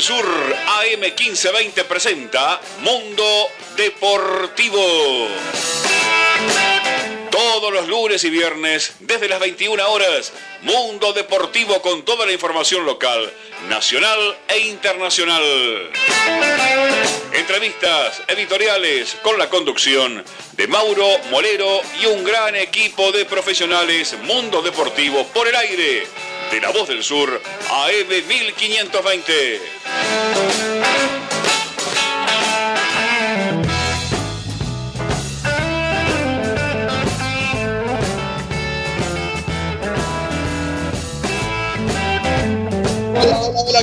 Sur AM1520 presenta Mundo Deportivo. Todos los lunes y viernes, desde las 21 horas, Mundo Deportivo con toda la información local, nacional e internacional. Entrevistas editoriales con la conducción de Mauro Molero y un gran equipo de profesionales Mundo Deportivo por el aire de La Voz del Sur AM 1520. Hola, hola, hola.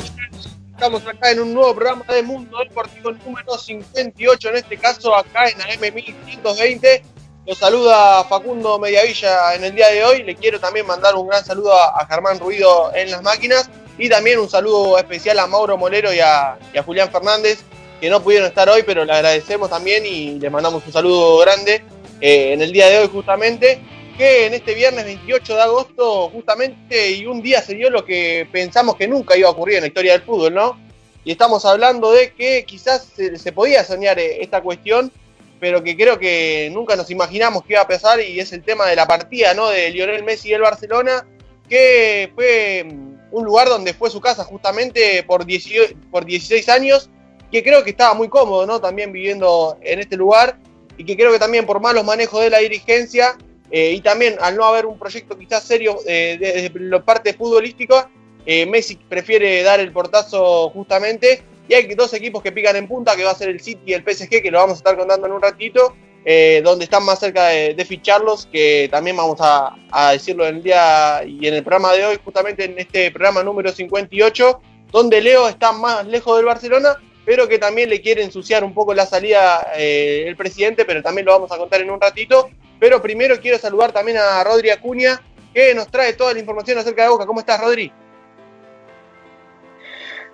Estamos acá en un nuevo programa de Mundo Deportivo número 58, en este caso acá en AM 1520. Los saluda Facundo Mediavilla en el día de hoy. Le quiero también mandar un gran saludo a, Germán Ruido en las máquinas y también un saludo especial a Mauro Molero y a, Julián Fernández, que no pudieron estar hoy, pero le agradecemos también y le mandamos un saludo grande eh, en el día de hoy justamente, que en este viernes 28 de agosto justamente y un día se dio lo que pensamos que nunca iba a ocurrir en la historia del fútbol, ¿no? Y estamos hablando de que quizás se podía soñar eh, esta cuestión pero que creo que nunca nos imaginamos que iba a pasar y es el tema de la partida ¿no? de Lionel Messi del Barcelona, que fue mm, un lugar donde fue su casa justamente por, 16 años, que creo que estaba muy cómodo ¿no? también viviendo en este lugar y que creo que también por malos manejos de la dirigencia eh, y también al no haber un proyecto quizás serio eh, desde la parte futbolística, eh, Messi prefiere dar el portazo justamente y hay dos equipos que pican en punta, que va a ser el City y el PSG, que lo vamos a estar contando en un ratito, eh, donde están más cerca de, ficharlos, que también vamos a, decirlo en el día y en el programa de hoy, justamente en este programa número 58, donde Leo está más lejos del Barcelona, pero que también le quiere ensuciar un poco la salida eh, el presidente, pero también lo vamos a contar en un ratito. Pero primero quiero saludar también a Rodri Acuña, que nos trae toda la información acerca de Boca. ¿Cómo estás, Rodri?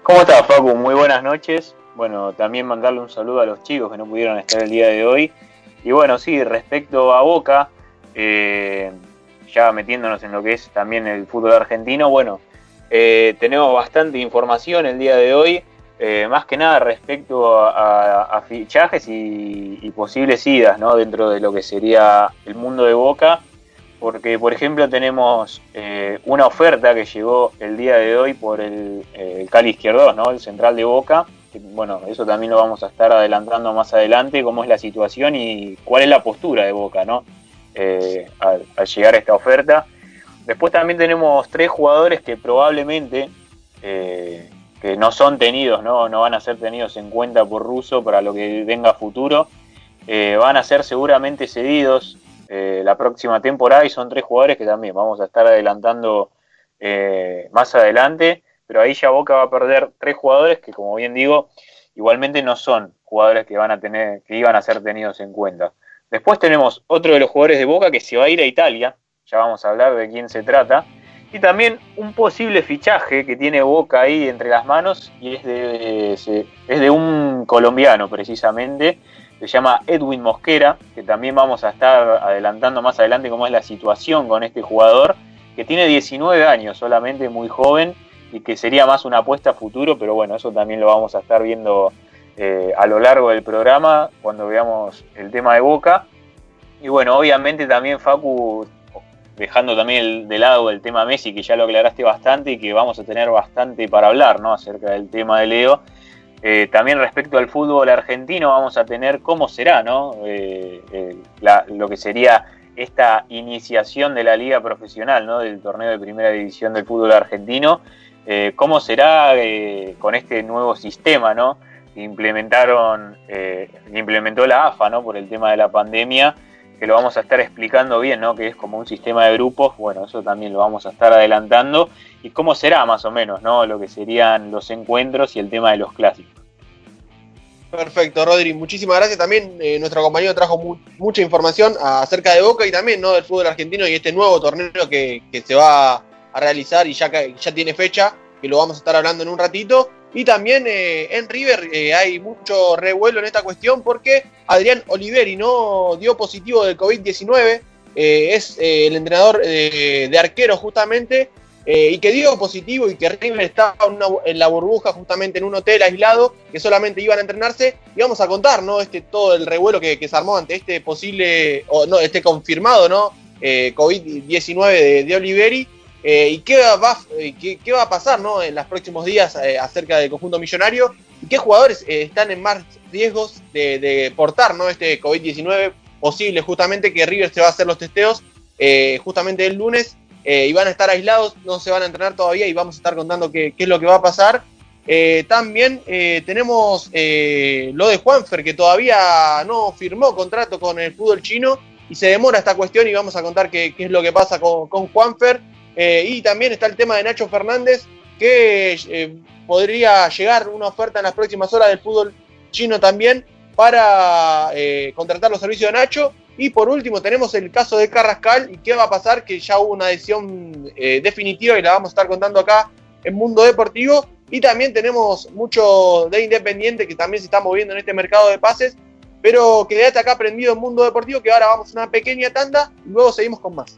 ¿Cómo estás, Facu? Muy buenas noches. Bueno, también mandarle un saludo a los chicos que no pudieron estar el día de hoy. Y bueno, sí, respecto a Boca, eh, ya metiéndonos en lo que es también el fútbol argentino, bueno, eh, tenemos bastante información el día de hoy, eh, más que nada respecto a, fichajes y, y, posibles idas, ¿no? Dentro de lo que sería el mundo de Boca porque por ejemplo tenemos eh, una oferta que llegó el día de hoy por el, eh, Cali Izquierdo, ¿no? el central de Boca. bueno, eso también lo vamos a estar adelantando más adelante, cómo es la situación y cuál es la postura de Boca ¿no? Eh, al, llegar a esta oferta. Después también tenemos tres jugadores que probablemente que no son tenidos, ¿no? no van a ser tenidos en cuenta por Russo para lo que venga a futuro. van a ser seguramente cedidos eh, la próxima temporada y son tres jugadores que también vamos a estar adelantando eh, más adelante, pero ahí ya Boca va a perder tres jugadores que como bien digo, igualmente no son jugadores que van a tener, que iban a ser tenidos en cuenta. Después tenemos otro de los jugadores de Boca que se va a ir a Italia, ya vamos a hablar de quién se trata, y también un posible fichaje que tiene Boca ahí entre las manos y es de, es de un colombiano precisamente, se llama Edwin Mosquera, que también vamos a estar adelantando más adelante cómo es la situación con este jugador, que tiene 19 años solamente, muy joven, y que sería más una apuesta a futuro, pero bueno, eso también lo vamos a estar viendo eh, a lo largo del programa, cuando veamos el tema de Boca. Y bueno, obviamente también Facu, dejando también de lado el tema Messi, que ya lo aclaraste bastante y que vamos a tener bastante para hablar, ¿no? Acerca del tema de Leo eh, también respecto al fútbol argentino vamos a tener cómo será, ¿no? Eh, eh, lo que sería esta iniciación de la liga profesional, ¿no? Del torneo de primera división del fútbol argentino. ¿Cómo será con este nuevo sistema, ¿no? Implementaron, implementó la AFA, ¿no? Por el tema de la pandemia. Que lo vamos a estar explicando bien, ¿no? Que es como un sistema de grupos, bueno, eso también lo vamos a estar adelantando. Y cómo será más o menos, ¿no? Lo que serían los encuentros y el tema de los clásicos. Perfecto, Rodri. Muchísimas gracias. También eh, nuestro compañero trajo mucha información acerca de Boca y también ¿no? del fútbol argentino y este nuevo torneo que, se va a realizar y ya, ya tiene fecha, que lo vamos a estar hablando en un ratito. Y también eh, en River eh, hay mucho revuelo en esta cuestión porque Adrián Oliveri no dio positivo del COVID-19. es el entrenador de arquero justamente eh, y que dio positivo y que River estaba en, la burbuja justamente en un hotel aislado que solamente iban a entrenarse. Y vamos a contar no este todo el revuelo que, se armó ante este posible o no este confirmado no eh, COVID-19 de, Oliveri eh, y qué va, qué, va a pasar no en los próximos días acerca del conjunto millonario y qué jugadores están en más riesgos de, portar no este COVID-19 posible justamente que River se va a hacer los testeos justamente el lunes eh, y van a estar aislados, no se van a entrenar todavía y vamos a estar contando qué, es lo que va a pasar. Eh, también eh, tenemos lo de Juanfer, que todavía no firmó contrato con el fútbol chino y se demora esta cuestión y vamos a contar qué, es lo que pasa con Juanfer. Y también está el tema de Nacho Fernández, que podría llegar una oferta en las próximas horas del fútbol chino también para contratar los servicios de Nacho. Y por último tenemos el caso de Carrascal y qué va a pasar, que ya hubo una decisión eh, definitiva y la vamos a estar contando acá en Mundo Deportivo. Y también tenemos mucho de Independiente que también se está moviendo en este mercado de pases, pero quédate acá aprendido en Mundo Deportivo que ahora vamos a una pequeña tanda y luego seguimos con más.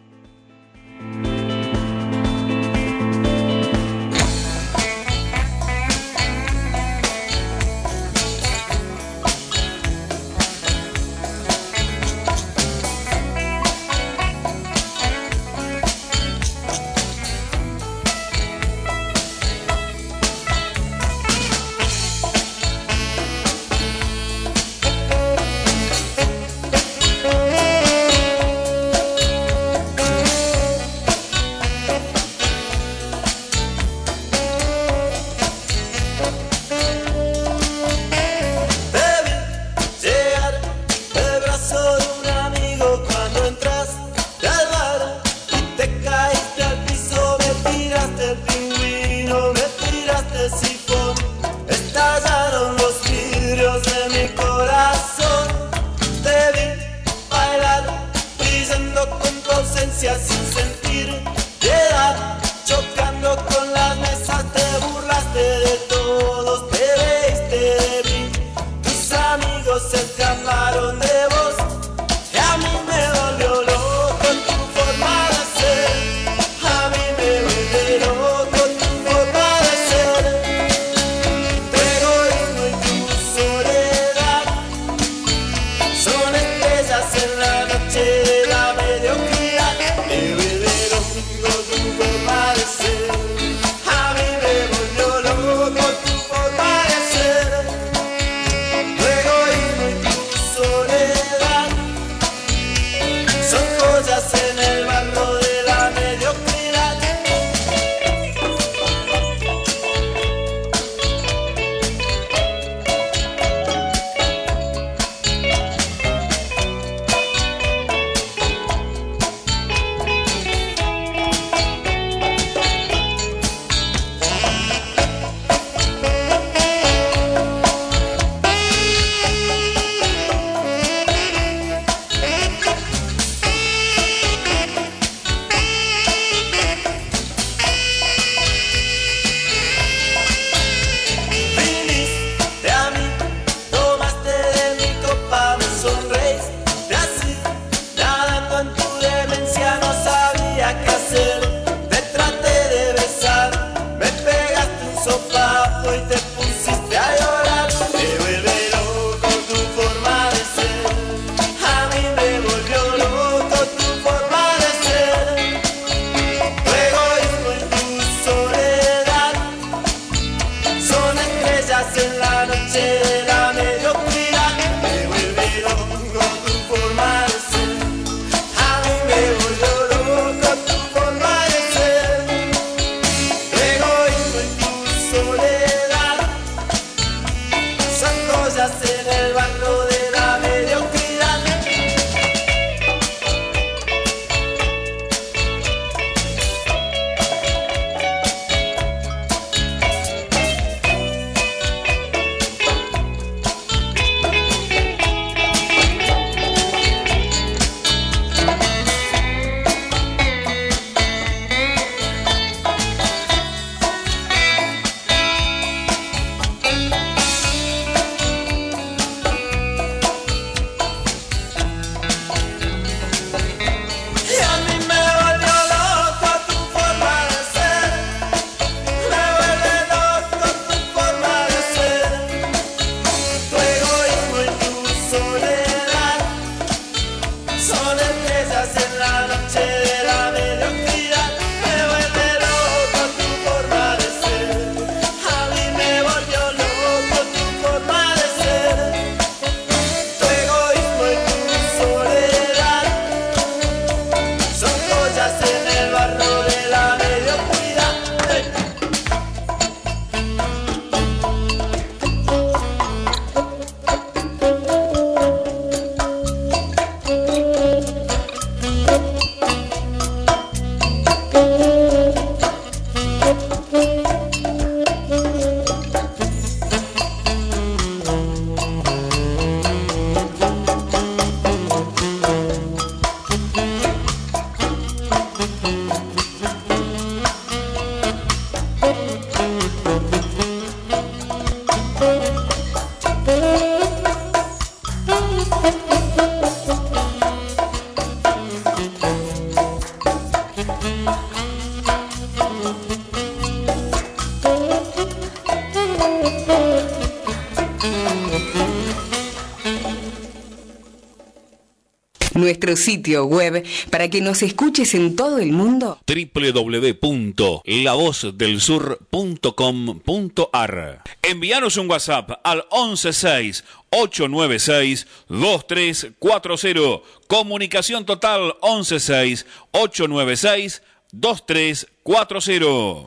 Nuestro sitio web para que nos escuches en todo el mundo? www.lavozdelsur.com.ar Envíanos un WhatsApp al 116 896 2340. Comunicación total 116 896 2340.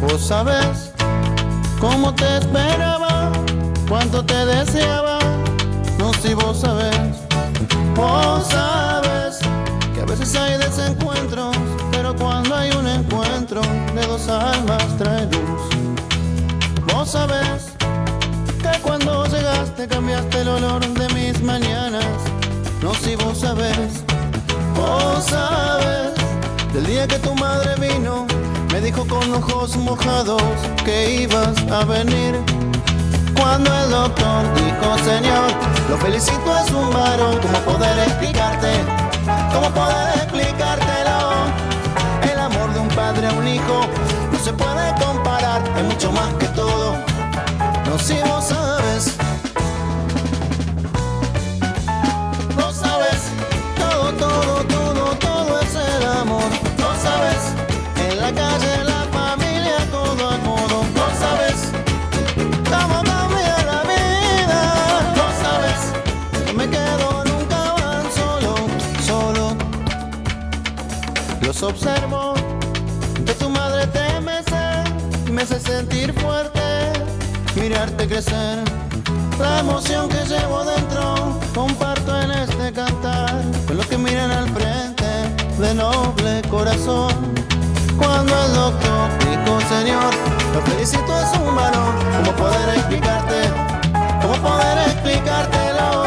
Vos sabes cómo te esperaba, cuánto te deseaba, no si vos sabes. Vos sabes que a veces hay desencuentros, pero cuando hay un encuentro de dos almas trae luz. Vos sabes que cuando llegaste cambiaste el olor de mis mañanas, no si vos sabes. Vos sabes del día que tu madre vino me dijo con ojos mojados que ibas a venir. Cuando el doctor dijo, Señor, lo felicito es un varón, ¿cómo poder explicarte? ¿Cómo poder explicártelo? El amor de un padre a un hijo no se puede comparar, es mucho más que todo. No si vos observo, de tu madre te mece, me hace sentir fuerte, mirarte crecer. La emoción que llevo dentro comparto en este cantar con los que miran al frente de noble corazón. Cuando el doctor dijo, Señor, lo felicito es un varón, ¿cómo poder explicarte? ¿Cómo poder explicártelo?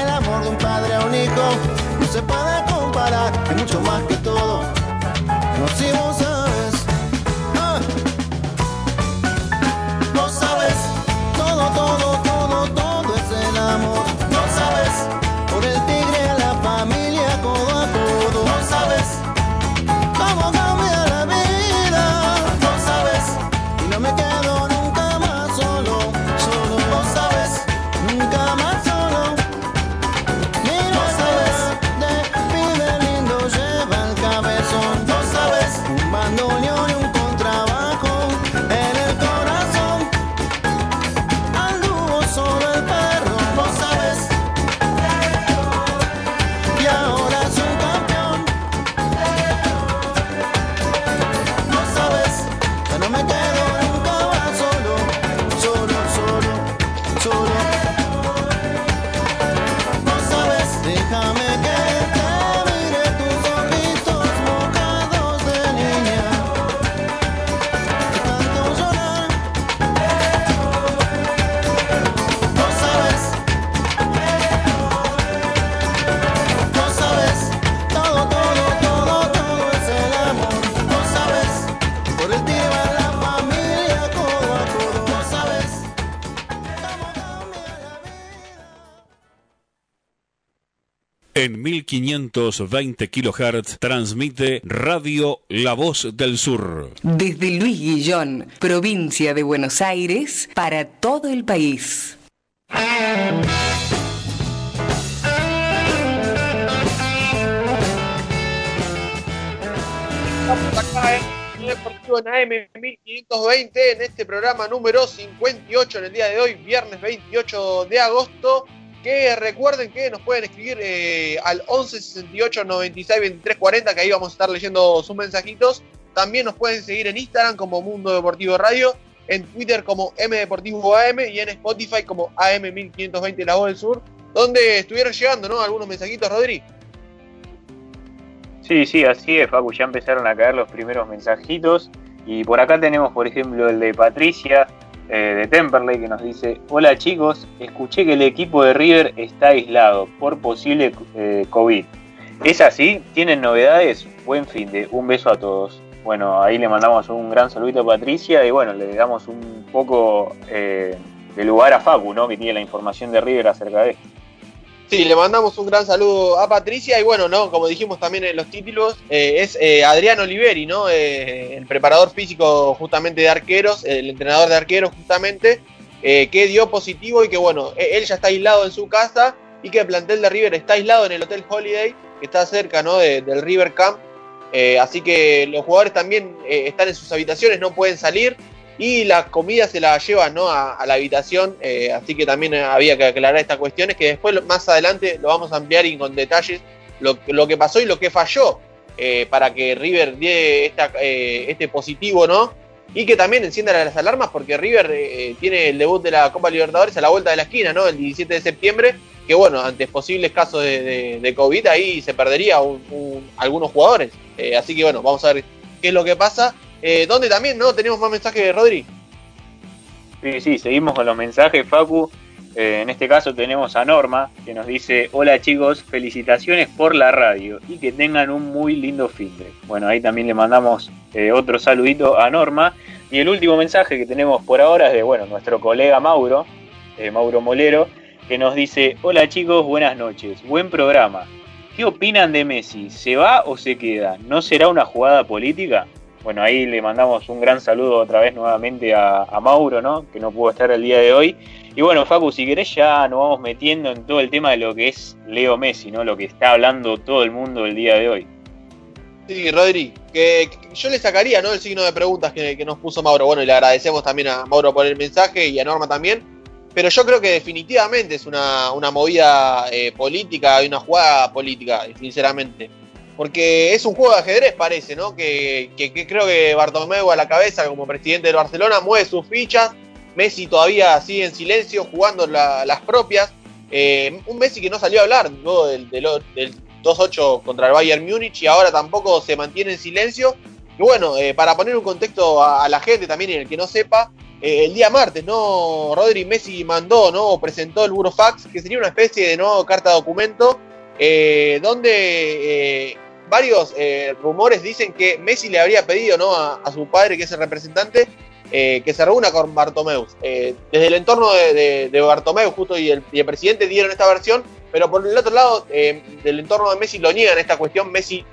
El amor de un padre a un hijo no se puede comparar, es mucho más que todo. 520 kHz transmite Radio La Voz del Sur. Desde Luis Guillón, provincia de Buenos Aires, para todo el país. Estamos acá en Deportivo en AM 1520 en este programa número 58 en el día de hoy, viernes 28 de agosto. Que recuerden que nos pueden escribir eh, al 11 68 96 23 40, que ahí vamos a estar leyendo sus mensajitos. También nos pueden seguir en Instagram como Mundo Deportivo Radio, en Twitter como M Deportivo AM y en Spotify como AM 1520 La Voz del Sur, donde estuvieron llegando ¿no? algunos mensajitos, Rodri. Sí, sí, así es, Facu. Ya empezaron a caer los primeros mensajitos. Y por acá tenemos, por ejemplo, el de Patricia eh, de Temperley que nos dice: Hola chicos, escuché que el equipo de River está aislado por posible eh, COVID. ¿Es así? ¿Tienen novedades? Buen fin de un beso a todos. Bueno, ahí le mandamos un gran saludito a Patricia y bueno, le damos un poco eh, de lugar a Facu, ¿no? Que tiene la información de River acerca de esto. Sí, le mandamos un gran saludo a Patricia y bueno, no, como dijimos también en los títulos, eh, es eh, Adrián Oliveri, ¿no? Eh, el preparador físico justamente de arqueros, el entrenador de arqueros justamente, eh, que dio positivo y que bueno, e- él ya está aislado en su casa y que el plantel de River está aislado en el Hotel Holiday, que está cerca ¿no? del River Camp. Así que los jugadores también están en sus habitaciones, no pueden salir y la comida se la llevan ¿no? a, la habitación. Eh, así que también había que aclarar estas cuestiones que después más adelante lo vamos a ampliar y con detalles lo, lo que pasó y lo que falló para que River dé esta, este positivo, ¿no? y que también encienda las alarmas porque River eh, tiene el debut de la Copa Libertadores a la vuelta de la esquina, ¿no? El 17 de septiembre, que bueno, ante posibles casos de, COVID ahí se perdería algunos jugadores. Eh, así que bueno, vamos a ver qué es lo que pasa. Eh, ¿Dónde también, no? Tenemos más mensajes Rodri. Sí, sí, seguimos con los mensajes, Facu. Eh, en este caso tenemos a Norma, que nos dice, hola chicos, felicitaciones por la radio y que tengan un muy lindo fin de. Bueno, ahí también le mandamos eh, otro saludito a Norma. Y el último mensaje que tenemos por ahora es de, bueno, nuestro colega Mauro, eh, Mauro Molero, que nos dice, hola chicos, buenas noches, buen programa. ¿Qué opinan de Messi? ¿Se va o se queda? ¿No será una jugada política? Bueno, ahí le mandamos un gran saludo otra vez nuevamente a, Mauro, ¿no? Que no pudo estar el día de hoy. Y bueno, Facu, si querés ya nos vamos metiendo en todo el tema de lo que es Leo Messi, ¿no? Lo que está hablando todo el mundo el día de hoy. Sí, Rodri, que, yo le sacaría, ¿no? El signo de preguntas que, nos puso Mauro. Bueno, y le agradecemos también a Mauro por el mensaje y a Norma también. Pero yo creo que definitivamente es una, movida eh, política y una jugada política, sinceramente. Porque es un juego de ajedrez, parece, ¿no? Que, creo que Bartomeu a la cabeza, como presidente del Barcelona, mueve sus fichas Messi todavía sigue en silencio, jugando las propias. Eh, un Messi que no salió a hablar luego del, 2-8 contra el Bayern Múnich y ahora tampoco se mantiene en silencio. Y bueno, eh, para poner un contexto a, la gente también en el que no sepa, eh, el día martes, ¿no? Rodri Messi mandó, ¿no? presentó el Burofax, que sería una especie de nuevo carta documento, donde varios rumores dicen que Messi le habría pedido, ¿no? A, su padre, que es el representante, eh, que se reúna con Bartomeu. Eh, desde el entorno de, de, Bartomeu, justo y el, presidente dieron esta versión, pero por el otro lado, eh, del entorno de Messi lo niegan esta cuestión. Messi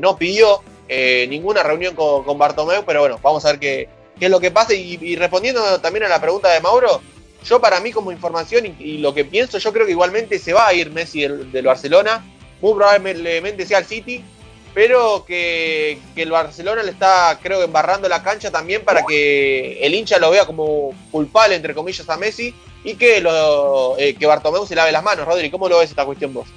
no pidió ninguna reunión con, con, Bartomeu, pero bueno, vamos a ver qué, qué es lo que pasa. Y, respondiendo también a la pregunta de Mauro, yo para mí como información y, lo que pienso, yo creo que igualmente se va a ir Messi del, Barcelona, muy probablemente sea al City, pero que, el Barcelona le está, creo embarrando la cancha también para que el hincha lo vea como culpable, entre comillas, a Messi y que, lo, eh, que Bartomeu se lave las manos. Rodri, ¿cómo lo ves esta cuestión vos?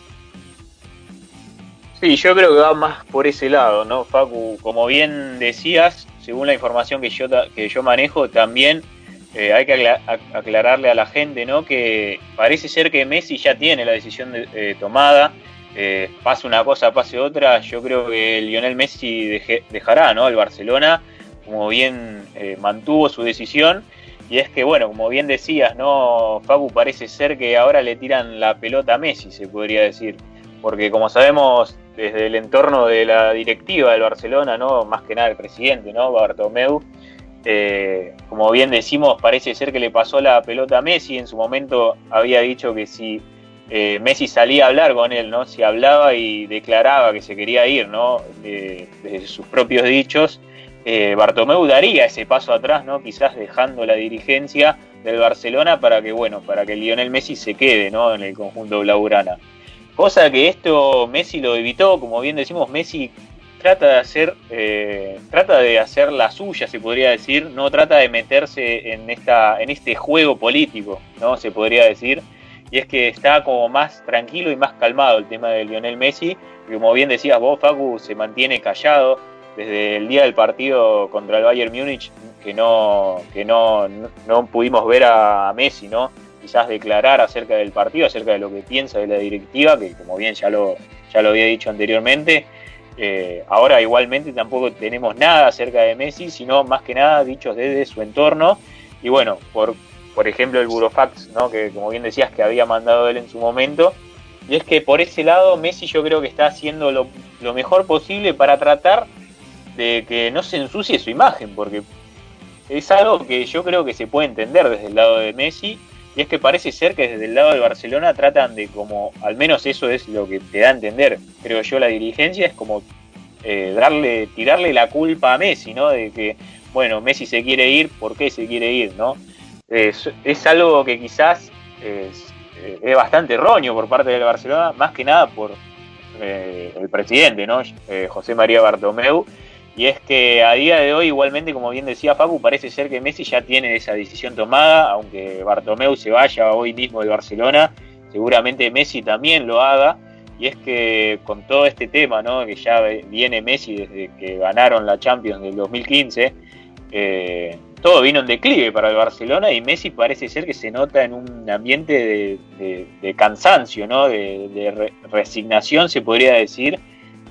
Sí, yo creo que va más por ese lado, ¿no, Facu? Como bien decías, según la información que yo, que yo manejo, también eh, hay que aclararle a la gente, ¿no? Que parece ser que Messi ya tiene la decisión de, tomada eh, pase una cosa, pase otra, yo creo que Lionel Messi dejará ¿no? el Barcelona, como bien eh, mantuvo su decisión. Y es que, bueno, como bien decías, ¿no? Facu parece ser que ahora le tiran la pelota a Messi, se podría decir. Porque como sabemos, desde el entorno de la directiva del Barcelona, ¿no? Más que nada el presidente, ¿no? Bartomeu, eh, como bien decimos, parece ser que le pasó la pelota a Messi. En su momento había dicho que si eh, Messi salía a hablar con él, ¿no? Si hablaba y declaraba que se quería ir, ¿no? desde sus propios dichos, eh, Bartomeu daría ese paso atrás, ¿no? Quizás dejando la dirigencia del Barcelona para que, bueno, para que Lionel Messi se quede, ¿no? En el conjunto blaugrana. Cosa que esto Messi lo evitó, como bien decimos, Messi trata de hacer, eh, trata de hacer la suya, se podría decir, no trata de meterse en esta, en este juego político, ¿no? Se podría decir y es que está como más tranquilo y más calmado el tema de Lionel Messi, y como bien decías vos, Facu, se mantiene callado desde el día del partido contra el Bayern Múnich, que no, que no, no, pudimos ver a Messi, ¿no? Quizás declarar acerca del partido, acerca de lo que piensa de la directiva, que como bien ya lo, ya lo había dicho anteriormente. Eh, ahora igualmente tampoco tenemos nada acerca de Messi, sino más que nada dichos desde su entorno. Y bueno, por por ejemplo, el Burofax, ¿no? que como bien decías que había mandado él en su momento. Y es que por ese lado Messi yo creo que está haciendo lo, mejor posible para tratar de que no se ensucie su imagen, porque es algo que yo creo que se puede entender desde el lado de Messi, y es que parece ser que desde el lado de Barcelona tratan de como, al menos eso es lo que te da a entender, creo yo, la dirigencia, es como eh, darle, tirarle la culpa a Messi, ¿no? De que, bueno, Messi se quiere ir, ¿por qué se quiere ir, no? es, algo que quizás eh, es bastante erróneo por parte del Barcelona, más que nada por eh, el presidente, ¿no? José María Bartomeu. Y es que a día de hoy, igualmente, como bien decía Facu, parece ser que Messi ya tiene esa decisión tomada, aunque Bartomeu se vaya hoy mismo de Barcelona, seguramente Messi también lo haga. Y es que con todo este tema, ¿no? que ya viene Messi desde que ganaron la Champions del 2015, eh, todo vino en declive para el Barcelona y Messi parece ser que se nota en un ambiente de, cansancio, ¿no? de, resignación, se podría decir,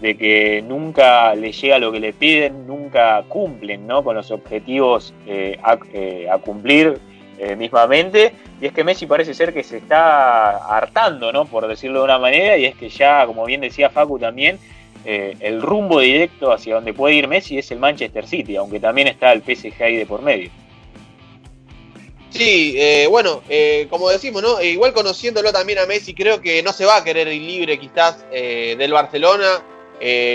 de que nunca le llega lo que le piden, nunca cumplen ¿no? con los objetivos eh, eh, a, cumplir eh, mismamente. Y es que Messi parece ser que se está hartando, ¿no? por decirlo de una manera, y es que ya, como bien decía Facu también, el rumbo directo hacia donde puede ir Messi es el Manchester City, aunque también está el PSG de por medio. Sí, eh, bueno, eh, como decimos, ¿no? igual conociéndolo también a Messi, creo que no se va a querer ir libre quizás del Barcelona,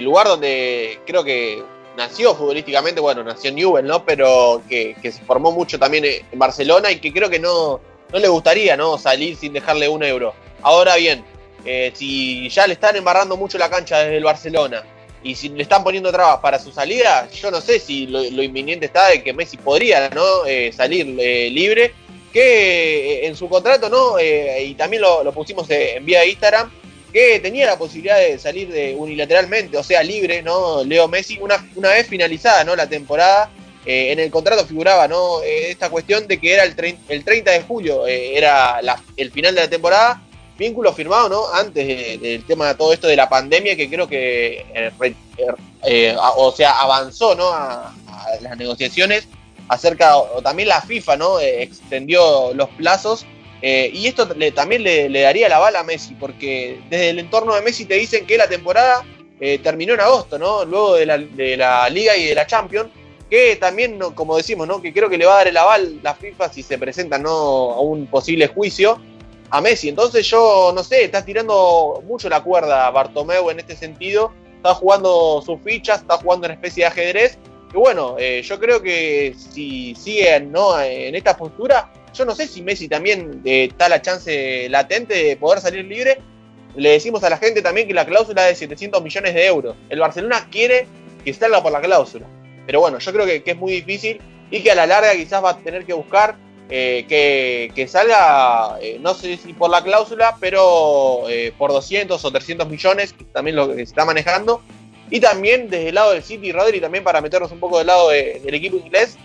lugar donde creo que nació futbolísticamente, bueno, nació en Newell, ¿no? Pero que, se formó mucho también en Barcelona y que creo que no, no le gustaría, ¿no? Salir sin dejarle un euro. Ahora bien, eh, si ya le están embarrando mucho la cancha desde el Barcelona y si le están poniendo trabas para su salida, yo no sé si lo, inminente está de que Messi podría ¿no? Eh, salir eh, libre, que en su contrato, ¿no? y también lo, pusimos en vía Instagram, que tenía la posibilidad de salir de, unilateralmente, o sea, libre, ¿no? Leo Messi, una, una vez finalizada, ¿no? La temporada, en el contrato figuraba, ¿no? esta cuestión de que era el, el 30 de julio, era el final de la temporada, vínculo firmado, ¿no? Antes del tema de todo esto de la pandemia, que creo que, eh, eh, o sea, avanzó, ¿no? A, las negociaciones acerca, o, también la FIFA, ¿no? Eh, extendió los plazos. Y esto también le, daría la bala a Messi, porque desde el entorno de Messi te dicen que la temporada terminó en agosto, ¿no? Luego de la, de la Liga y de la Champions que también, como decimos, ¿no? que creo que le va a dar el aval la FIFA si se presenta ¿no? a un posible juicio a Messi. Entonces yo, no sé, está tirando mucho la cuerda Bartomeu en este sentido. Está jugando sus fichas, está jugando una especie de ajedrez. Y bueno, eh, yo creo que si siguen ¿no? en esta postura, yo no sé si Messi también eh, está la chance latente de poder salir libre. Le decimos a la gente también que la cláusula es de 700 millones de euros. El Barcelona quiere que salga por la cláusula. Pero bueno, yo creo que, que es muy difícil y que a la larga quizás va a tener que buscar eh, que, salga, eh, no sé si por la cláusula, pero por 200 o 300 millones, que también lo que se está manejando. Y también desde el lado del City, Rodri, también para meternos un poco del lado del equipo inglés,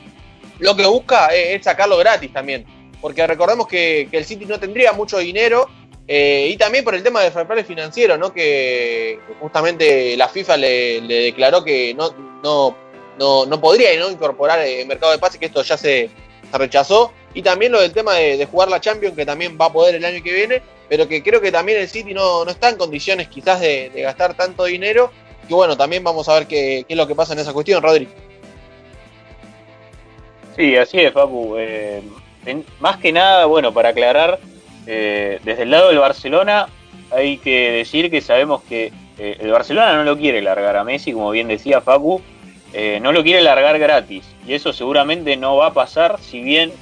lo que busca es, sacarlo gratis también. Porque recordemos que, el City no tendría mucho dinero y también por el tema del fair financiero, ¿no? Que, justamente la FIFA le, declaró que no, no, no, no podría ¿no? incorporar el mercado de pases, que esto ya se, rechazó. Y también lo del tema de, jugar la Champions, que también va a poder el año que viene, pero que creo que también el City no, está en condiciones quizás de, gastar tanto dinero. Y bueno, también vamos a ver qué, es lo que pasa en esa cuestión, Rodri. Sí, así es, Papu. Eh, más que nada, bueno, para aclarar, eh, desde el lado del Barcelona hay que decir que sabemos que eh, el Barcelona no lo quiere largar a Messi, como bien decía Facu, no lo quiere largar gratis. Y eso seguramente no va a pasar, si bien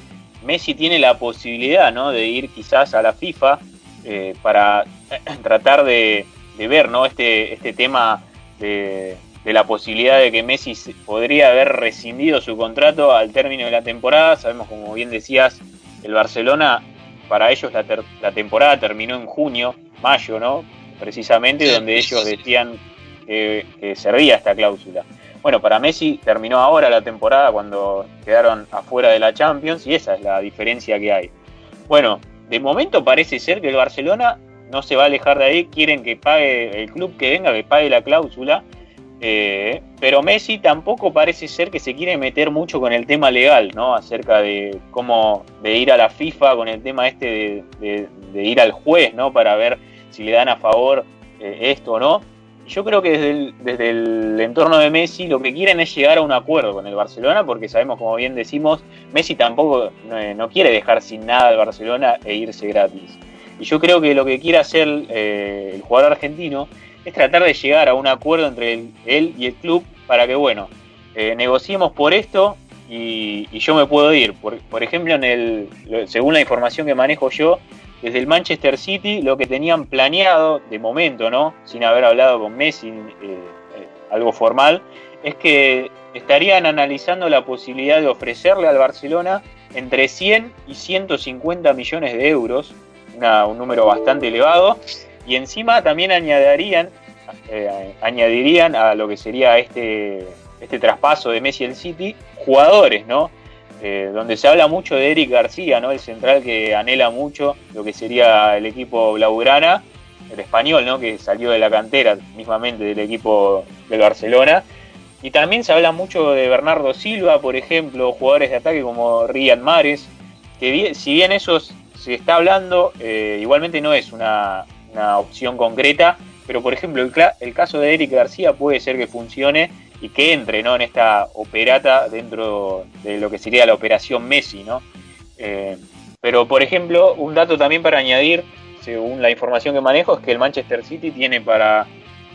Messi tiene la posibilidad ¿no? de ir quizás a la FIFA eh, para tratar de, ver ¿no? este, este tema de, la posibilidad de que Messi podría haber rescindido su contrato al término de la temporada. Sabemos, como bien decías, el Barcelona, para ellos la, la temporada terminó en junio, mayo, ¿no? Precisamente, donde ellos decían que, que servía esta cláusula. Bueno, para Messi terminó ahora la temporada cuando quedaron afuera de la Champions y esa es la diferencia que hay. Bueno, de momento parece ser que el Barcelona no se va a alejar de ahí, quieren que pague el club que venga, que pague la cláusula, eh, pero Messi tampoco parece ser que se quiere meter mucho con el tema legal, ¿no? Acerca de cómo, de ir a la FIFA con el tema este de, ir al juez, ¿no? Para ver si le dan a favor eh, esto o no yo creo que desde el, entorno de Messi lo que quieren es llegar a un acuerdo con el Barcelona, porque sabemos, como bien decimos, Messi tampoco no, quiere dejar sin nada al Barcelona e irse gratis. Y yo creo que lo que quiere hacer eh, el jugador argentino es tratar de llegar a un acuerdo entre él y el club para que, bueno, eh, negociemos por esto y, yo me puedo ir. Por, ejemplo, en el, según la información que manejo yo, desde el Manchester City lo que tenían planeado, de momento, ¿no? Sin haber hablado con Messi, eh, eh, algo formal, es que estarían analizando la posibilidad de ofrecerle al Barcelona entre 100 y 150 millones de euros, un número bastante elevado, y encima también añadirían, eh, añadirían a lo que sería este, este traspaso de Messi al City jugadores, ¿no? Eh, donde se habla mucho de Eric García, ¿no? El central que anhela mucho lo que sería el equipo Blaugrana, el español, ¿no? Que salió de la cantera mismamente del equipo del Barcelona. Y también se habla mucho de Bernardo Silva, por ejemplo, jugadores de ataque como Riyad Mares, que si bien eso se está hablando, eh, igualmente no es una, opción concreta, pero por ejemplo el, caso de Eric García puede ser que funcione y que entre ¿no? en esta operata dentro de lo que sería la operación Messi. ¿no? Eh, pero, por ejemplo, un dato también para añadir, según la información que manejo, es que el Manchester City tiene para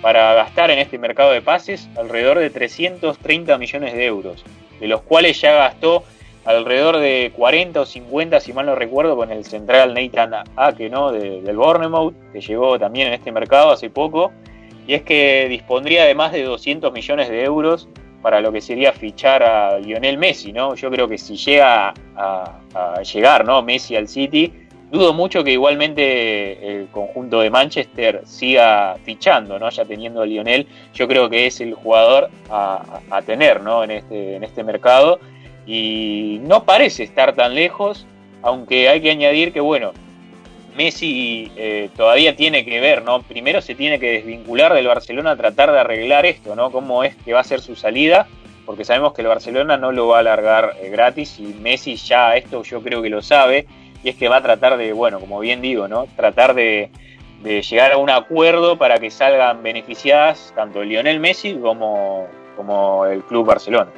gastar en este mercado de pases alrededor de 330 millones de euros, de los cuales ya gastó alrededor de 40 o 50, si mal no recuerdo, con el central Nathan Ake, ¿no? del Bournemouth, que llegó también en este mercado hace poco, y es que dispondría de más de 200 millones de euros para lo que sería fichar a Lionel Messi, ¿no? Yo creo que si llega a, llegar, ¿no? Messi al City, dudo mucho que igualmente el conjunto de Manchester siga fichando, ¿no? Ya teniendo a Lionel, yo creo que es el jugador a, tener, ¿no? En este, en este mercado y no parece estar tan lejos, aunque hay que añadir que, bueno, Messi eh, todavía tiene que ver, ¿no? Primero se tiene que desvincular del Barcelona tratar de arreglar esto, ¿no? Cómo es que va a ser su salida, porque sabemos que el Barcelona no lo va a alargar eh, gratis y Messi ya esto yo creo que lo sabe y es que va a tratar de, bueno, como bien digo, ¿no? Tratar de, llegar a un acuerdo para que salgan beneficiadas tanto Lionel Messi como, como el Club Barcelona.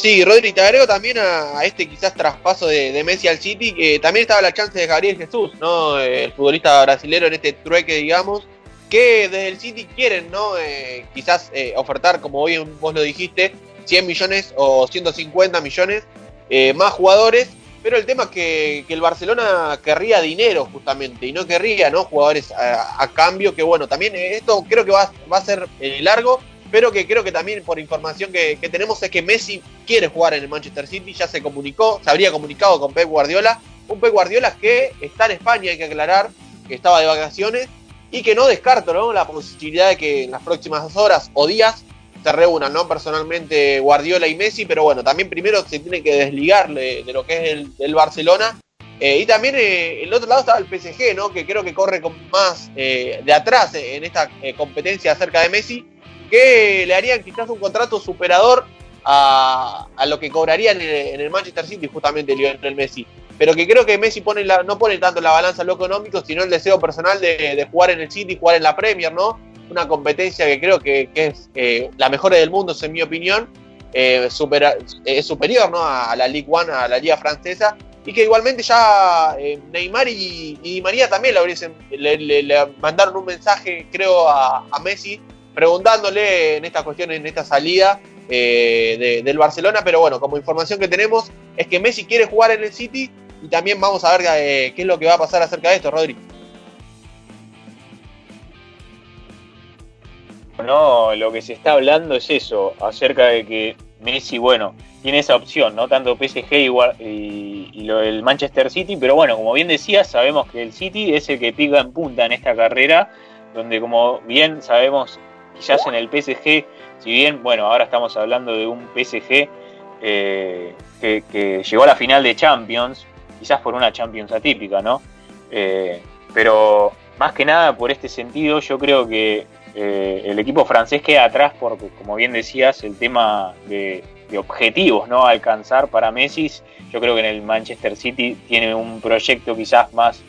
Sí, Rodri, te agrego también a, este quizás traspaso de, Messi al City, que también estaba la chance de Gabriel Jesús, ¿no? El futbolista brasilero en este trueque, digamos, que desde el City quieren, ¿no? Eh, quizás eh, ofertar, como bien vos lo dijiste, 100 millones o 150 millones eh, más jugadores, pero el tema es que, el Barcelona querría dinero justamente y no querría, ¿no? Jugadores a, cambio, que bueno, también esto creo que va, va a ser largo pero que creo que también por información que, tenemos es que Messi quiere jugar en el Manchester City, ya se comunicó, se habría comunicado con Pep Guardiola, un Pep Guardiola que está en España, hay que aclarar, que estaba de vacaciones y que no descarto la posibilidad de que en las próximas horas o días se reúnan. Personalmente Guardiola y Messi, pero bueno, también primero se tiene que desligar de, lo que es el, Barcelona. Eh, y también eh, el otro lado estaba el PSG, ¿no? Que creo que corre con más eh, de atrás en esta competencia acerca de Messi que le harían quizás un contrato superador a, lo que cobraría en el, Manchester City justamente Lionel Messi. Pero que creo que Messi pone no pone tanto la balanza lo económico, sino el deseo personal de, jugar en el City, jugar en la Premier, ¿no? Una competencia que creo que, es eh, la mejor del mundo, en mi opinión. Eh, es superior ¿no? a, la Ligue One, a la Liga Francesa, y que igualmente ya eh, Neymar y, María también le, mandaron un mensaje, creo, a Messi preguntándole en esta cuestión, en esta salida eh, del Barcelona, pero bueno, como información que tenemos es que Messi quiere jugar en el City y también vamos a ver eh, qué es lo que va a pasar acerca de esto, Rodri. No, lo que se está hablando es eso, acerca de que Messi, bueno, tiene esa opción, ¿no? Tanto PSG y, y, lo del Manchester City, pero bueno, como bien decías, sabemos que el City es el que pica en punta en esta carrera, donde como bien sabemos quizás en el PSG, si bien, bueno, ahora estamos hablando de un PSG eh, que, llegó a la final de Champions, quizás por una Champions atípica, ¿no? Eh, pero más que nada por este sentido, yo creo que eh, el equipo francés queda atrás porque, como bien decías, el tema de, de objetivos, ¿no? alcanzar para Messi, yo creo que en el Manchester City tiene un proyecto quizás más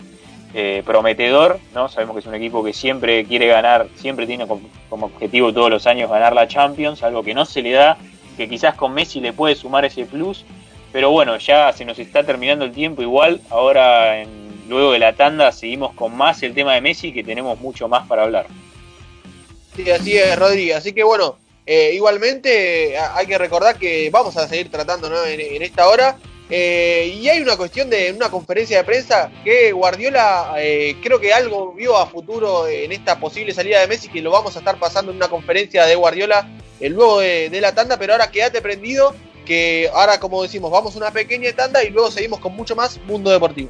eh, prometedor, ¿no? Sabemos que es un equipo que siempre quiere ganar, siempre tiene como, objetivo todos los años ganar la Champions, algo que no se le da, que quizás con Messi le puede sumar ese plus, pero bueno, ya se nos está terminando el tiempo igual, ahora luego de la tanda seguimos con más el tema de Messi, que tenemos mucho más para hablar. Sí, así es, Rodríguez, así que bueno, eh, igualmente hay que recordar que vamos a seguir tratando en, esta hora Eh, y hay una cuestión de una conferencia de prensa que Guardiola eh, creo que algo vio a futuro en esta posible salida de Messi, que lo vamos a estar pasando en una conferencia de Guardiola luego de, de la tanda, pero ahora quédate prendido, que ahora como decimos, vamos a una pequeña tanda y luego seguimos con mucho más Mundo Deportivo.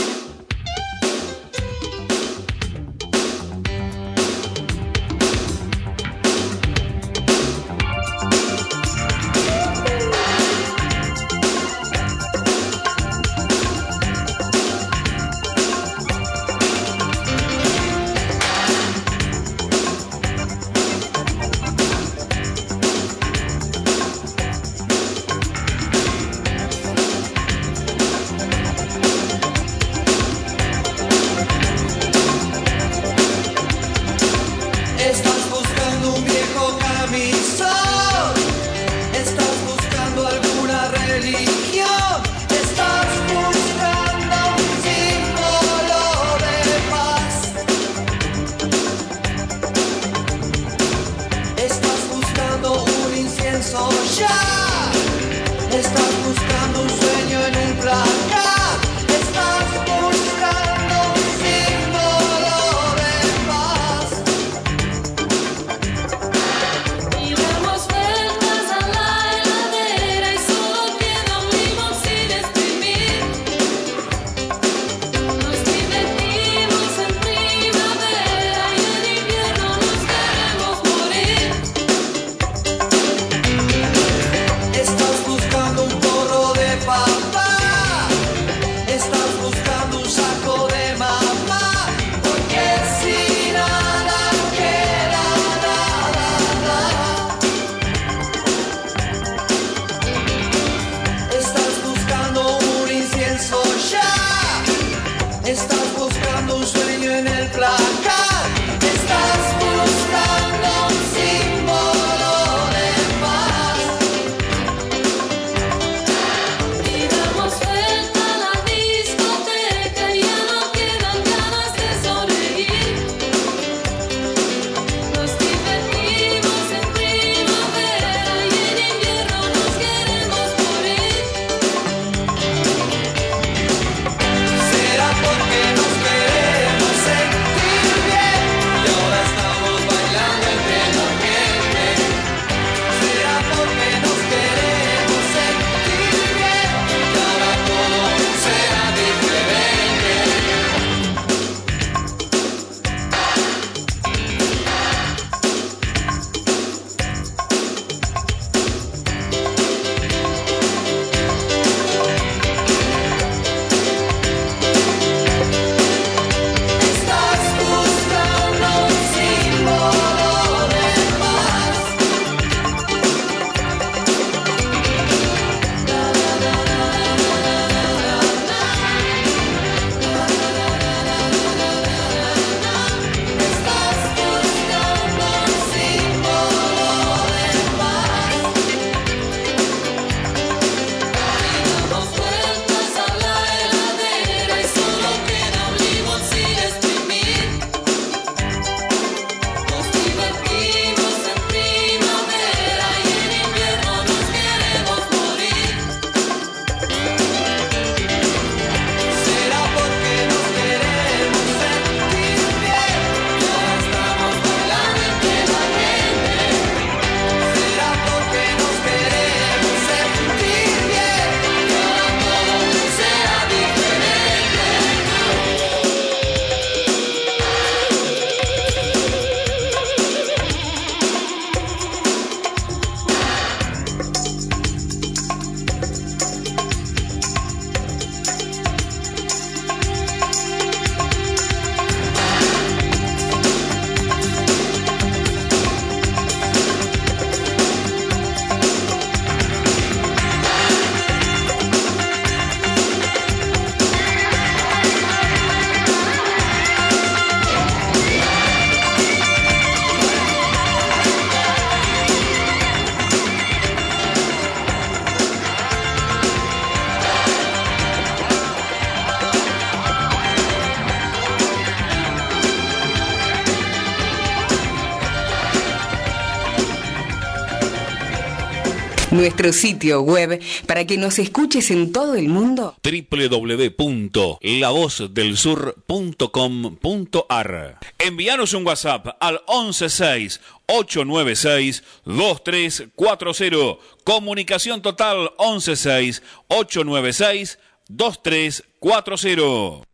Nuestro sitio web para que nos escuches en todo el mundo. www.lavozdelsur.com.ar Envíanos un WhatsApp al 116 896 2340. Comunicación total 116 896 2340.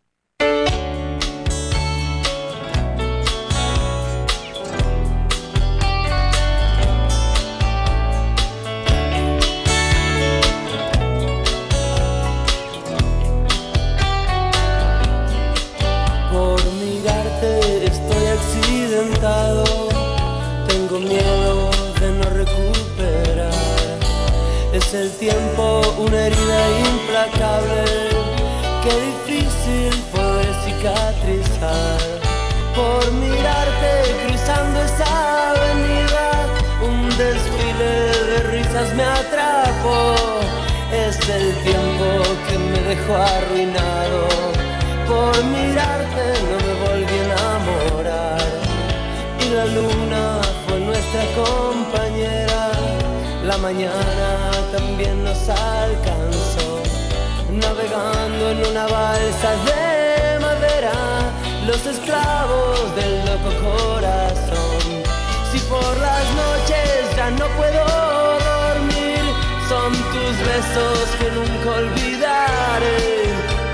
El tiempo una herida implacable que difícil poder cicatrizar. Por mirarte cruzando esa avenida, un desfile de risas me atrapó. Es el tiempo que me dejó arruinado. Por mirarte no me volví a enamorar. Y la luna fue nuestra compañera. La mañana también nos alcanzó, navegando en una balsa de madera, los esclavos del loco corazón. Si por las noches ya no puedo dormir, son tus besos que nunca olvidaré.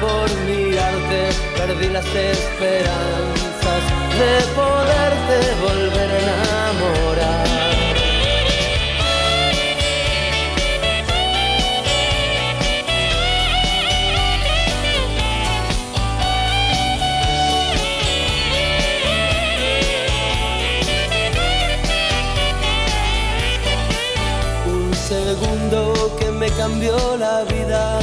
Por mirarte perdí las esperanzas de poderte volver a cambió la vida,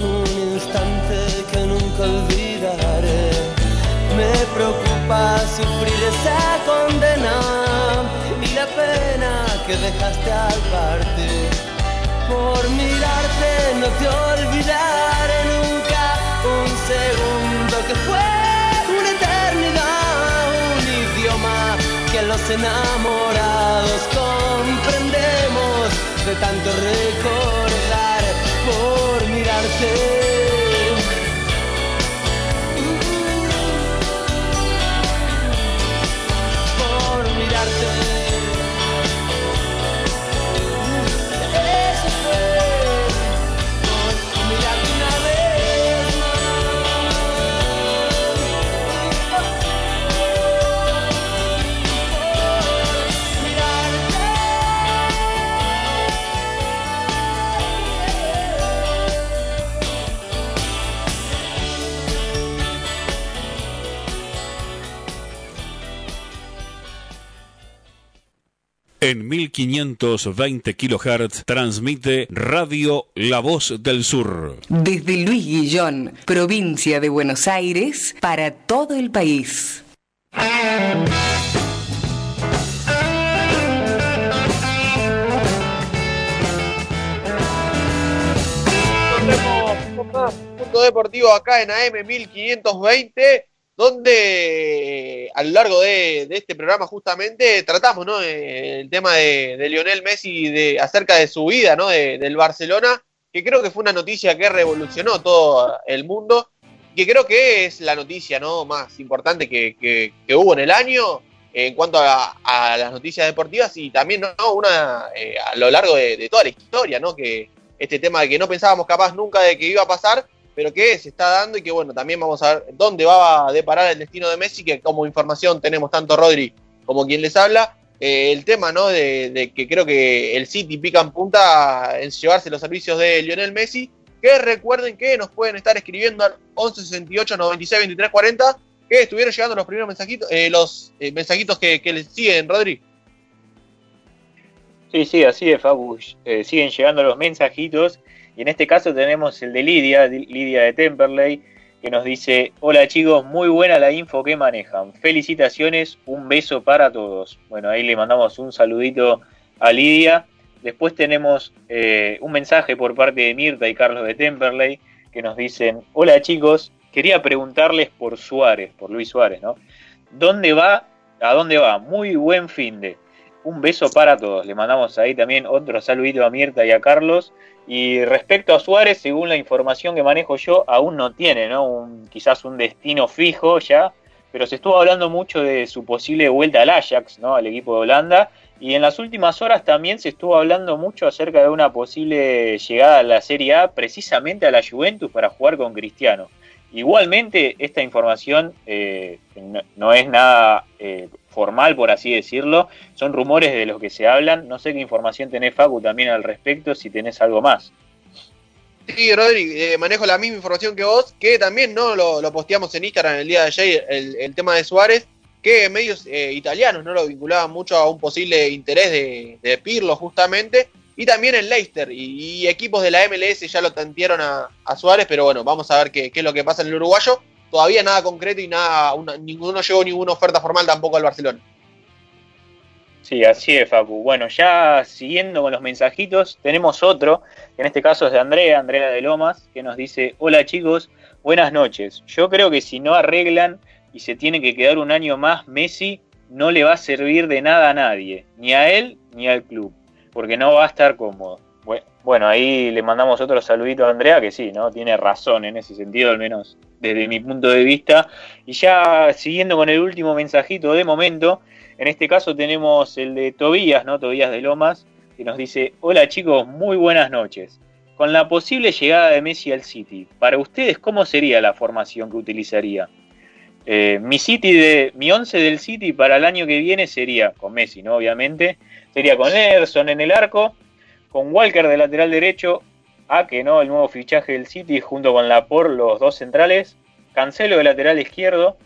un instante que nunca olvidaré. Me preocupa sufrir esa condena y la pena que dejaste al partir. Por mirarte no te olvidaré nunca un segundo que fue una eternidad, un idioma que los enamorados comprendemos de tanto recordar por mirarte. 1520 kHz transmite Radio La Voz del Sur. Desde Luis Guillón, provincia de Buenos Aires, para todo el país. Punto deportivo acá en AM 1520 donde a lo largo de, este programa justamente tratamos ¿no? Eh, el tema de, Lionel Messi de, acerca de su vida ¿no? del Barcelona, que creo que fue una noticia que revolucionó todo el mundo, que creo que es la noticia ¿no? más importante que, hubo en el año en cuanto a, las noticias deportivas y también ¿no? una eh, a lo largo de, de, toda la historia, ¿no? que este tema de que no pensábamos capaz nunca de que iba a pasar pero que se está dando y que bueno, también vamos a ver dónde va a deparar el destino de Messi, que como información tenemos tanto Rodri como quien les habla. Eh, el tema, ¿no? De, que creo que el City pica en punta en llevarse los servicios de Lionel Messi, que recuerden que nos pueden estar escribiendo al 11 68 96 23 40, que estuvieron llegando los primeros mensajitos, eh, los eh, mensajitos que, que les siguen, Rodri. Sí, sí, así es, Fabu. siguen llegando los mensajitos y en este caso tenemos el de Lidia, Lidia de Temperley, que nos dice, hola chicos, muy buena la info que manejan. Felicitaciones, un beso para todos. Bueno, ahí le mandamos un saludito a Lidia. Después tenemos eh, un mensaje por parte de Mirta y Carlos de Temperley, que nos dicen, hola chicos, quería preguntarles por Suárez, por Luis Suárez, ¿no? ¿Dónde va? ¿A dónde va? Muy buen fin de. un beso para todos. Le mandamos ahí también otro saludito a Mirta y a Carlos. Y respecto a Suárez, según la información que manejo yo, aún no tiene, ¿no? Un, quizás un destino fijo ya, pero se estuvo hablando mucho de su posible vuelta al Ajax, ¿no? Al equipo de Holanda. Y en las últimas horas también se estuvo hablando mucho acerca de una posible llegada a la Serie A, precisamente a la Juventus para jugar con Cristiano. Igualmente, esta información eh, no, es nada eh, formal, por así decirlo. Son rumores de los que se hablan. No sé qué información tenés, Facu, también al respecto, si tenés algo más. Sí, Rodri, eh, manejo la misma información que vos, que también no lo, posteamos en Instagram el día de ayer, el, tema de Suárez, que medios italianos no lo vinculaban mucho a un posible interés de Pirlo, justamente y también en Leicester. Y, equipos de la MLS ya lo tantieron a, Suárez, pero bueno, vamos a ver qué, es lo que pasa en el uruguayo. Todavía nada concreto y nada, ninguno llegó ninguna oferta formal tampoco al Barcelona. Sí, así es, Facu. Bueno, ya siguiendo con los mensajitos, tenemos otro, que en este caso es de Andrea, Andrea de Lomas, que nos dice, hola chicos, buenas noches. Yo creo que si no arreglan y se tiene que quedar un año más, Messi no le va a servir de nada a nadie, ni a él ni al club porque no va a estar cómodo. Bueno, ahí le mandamos otro saludito a Andrea, que sí, ¿no? Tiene razón en ese sentido, al menos desde mi punto de vista. Y ya siguiendo con el último mensajito de momento, en este caso tenemos el de Tobías, ¿no? Tobías de Lomas, que nos dice, hola chicos, muy buenas noches. Con la posible llegada de Messi al City, para ustedes, ¿cómo sería la formación que utilizaría? Eh, mi City de mi 11 del City para el año que viene sería con Messi, ¿no? Obviamente, Sería con Ederson en el arco, con Walker de lateral derecho, a que no, el nuevo fichaje del City junto con Lapor, los dos centrales, Cancelo de lateral izquierdo,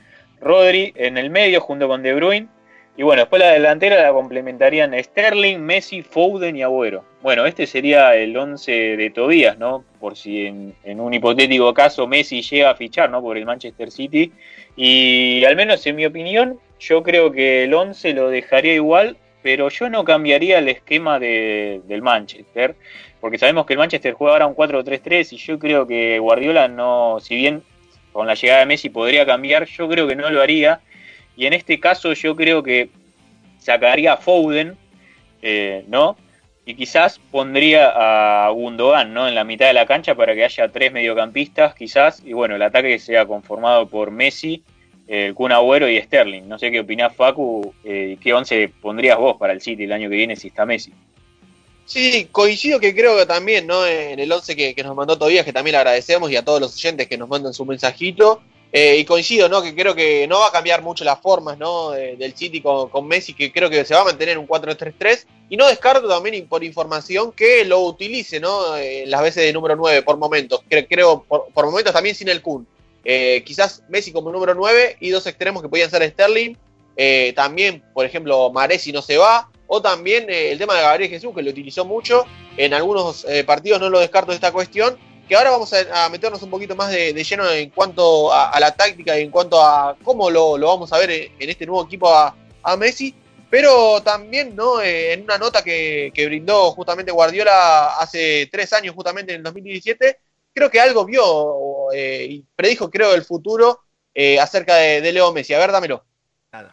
Rodri en el medio junto con De Bruyne, y bueno, después la delantera la complementarían Sterling, Messi, Foden y Agüero. Bueno, este sería el 11 de Tobías, ¿no? Por si en, en, un hipotético caso Messi llega a fichar, ¿no? Por el Manchester City. Y al menos en mi opinión, yo creo que el 11 lo dejaría igual, pero yo no cambiaría el esquema del Manchester, porque sabemos que el Manchester juega ahora un 4-3-3 y yo creo que Guardiola no, si bien con la llegada de Messi podría cambiar, yo creo que no lo haría. Y en este caso yo creo que sacaría a Foden, eh, ¿no? Y quizás pondría a Gundogan, ¿no? En la mitad de la cancha para que haya tres mediocampistas, quizás. Y bueno, el ataque sea conformado por Messi, el Kun Agüero y Sterling. No sé qué opinás, Facu, eh, qué once pondrías vos para el City el año que viene si está Messi. Sí, coincido que creo que también, ¿no? En el once que, nos mandó todavía, que también le agradecemos, y a todos los oyentes que nos mandan su mensajito. Eh, y coincido, ¿no? Que creo que no va a cambiar mucho las formas, ¿no? del City con, Messi, que creo que se va a mantener un 4-3-3. Y no descarto también por información que lo utilice, ¿no? En las veces de número 9 por momentos. Creo, creo por, por momentos también sin el Kun. Eh, quizás Messi como número 9 y dos extremos que podían ser Sterling. Eh, también, por ejemplo, Maresi no se va. O también eh, el tema de Gabriel Jesús, que lo utilizó mucho. En algunos partidos no lo descarto de esta cuestión. Que ahora vamos a, meternos un poquito más de, lleno en cuanto a, la táctica y en cuanto a cómo lo, vamos a ver en, este nuevo equipo a, Messi. Pero también, ¿no? en una nota que, que brindó justamente Guardiola hace tres años, justamente en el 2017, creo que algo vio eh, y predijo, creo, el futuro eh, acerca de, Leo Messi. A ver, dámelo. Nada.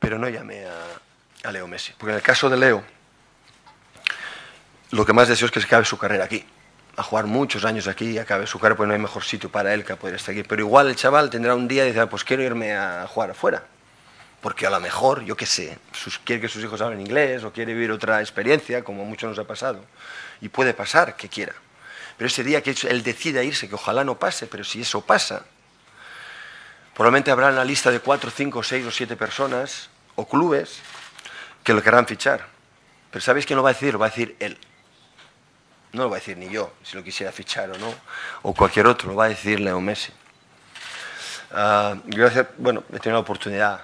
Pero no llamé a, Leo Messi. Porque en el caso de Leo, lo que más deseo es que se acabe su carrera aquí. A jugar muchos años aquí y acabe su carrera, porque no hay mejor sitio para él que poder estar aquí. Pero igual el chaval tendrá un día y dice, pues quiero irme a jugar afuera. Porque a lo mejor, yo qué sé, quiere que sus hijos hablen inglés o quiere vivir otra experiencia, como mucho nos ha pasado. Y puede pasar que quiera. Pero ese día que él decida irse, que ojalá no pase, pero si eso pasa, probablemente habrá una lista de cuatro, cinco, seis o siete personas o clubes que lo querrán fichar. Pero ¿sabéis quién lo va a decir? Lo va a decir él. No lo va a decir ni yo, si lo quisiera fichar o no, o cualquier otro, lo va a decir Leo Messi. Gracias, bueno, he tenido la oportunidad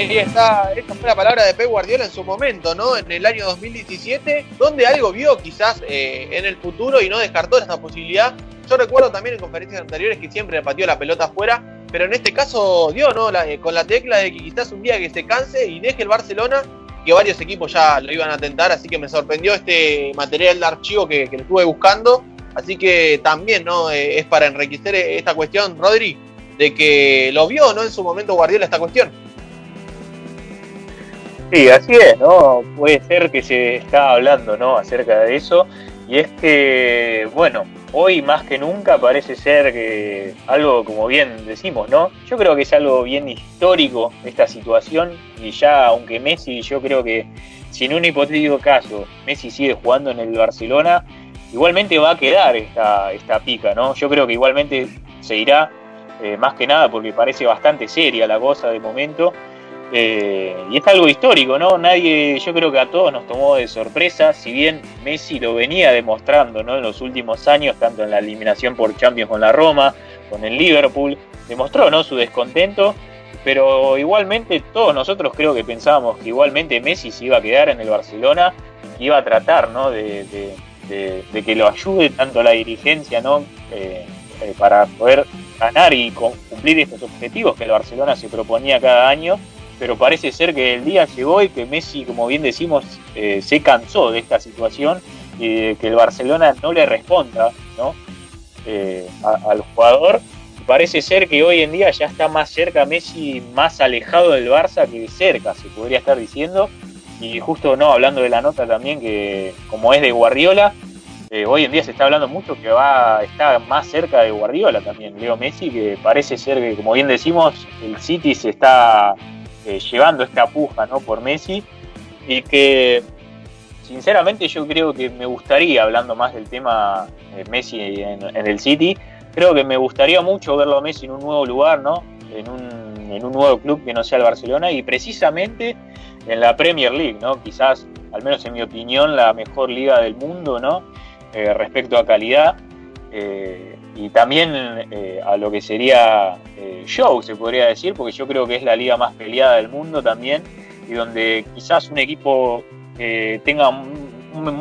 Ahí está, esta fue la palabra de Pep Guardiola en su momento, ¿no? En el año 2017, donde algo vio quizás eh, en el futuro y no descartó esta posibilidad. Yo recuerdo también en conferencias anteriores que siempre le pateó la pelota afuera, pero en este caso dio, ¿no? Eh, con la tecla de que quizás un día que se canse y deje el Barcelona que varios equipos ya lo iban a tentar, así que me sorprendió este material de archivo que, que estuve buscando. Así que también ¿no? Eh, es para enriquecer esta cuestión, Rodri, de que lo vio ¿no? en su momento Guardiola esta cuestión. Sí, así es, ¿no? Puede ser que se está hablando, ¿no? Acerca de eso. Y es que, bueno, hoy más que nunca parece ser que algo, como bien decimos, ¿no? Yo creo que es algo bien histórico esta situación. Y ya, aunque Messi, yo creo que si en un hipotético caso Messi sigue jugando en el Barcelona, igualmente va a quedar esta, esta pica, ¿no? Yo creo que igualmente se irá, eh, más que nada porque parece bastante seria la cosa de momento eh, y es algo histórico, ¿no? Nadie, yo creo que a todos nos tomó de sorpresa, si bien Messi lo venía demostrando, ¿no? En los últimos años, tanto en la eliminación por Champions con la Roma, con el Liverpool, demostró, ¿no? Su descontento, pero igualmente todos nosotros creo que pensábamos que igualmente Messi se iba a quedar en el Barcelona, iba a tratar, ¿no? De, que lo ayude tanto la dirigencia, ¿no? Eh, eh, para poder ganar y cumplir estos objetivos que el Barcelona se proponía cada año pero parece ser que el día llegó y que Messi, como bien decimos, eh, se cansó de esta situación y que el Barcelona no le responda ¿no? Eh, al jugador. Parece ser que hoy en día ya está más cerca Messi, más alejado del Barça que cerca, se podría estar diciendo. Y justo no, hablando de la nota también, que como es de Guardiola, eh, hoy en día se está hablando mucho que va está más cerca de Guardiola también, Leo Messi, que parece ser que, como bien decimos, el City se está eh, llevando esta puja ¿no? por Messi y que sinceramente yo creo que me gustaría, hablando más del tema Messi en, el City, creo que me gustaría mucho verlo a Messi en un nuevo lugar, ¿no? En un, en un nuevo club que no sea el Barcelona y precisamente en la Premier League, ¿no? Quizás, al menos en mi opinión, la mejor liga del mundo, ¿no? Eh, respecto a calidad. Eh, y también eh, a lo que sería eh, show, se podría decir, porque yo creo que es la liga más peleada del mundo también, y donde quizás un equipo que tenga un,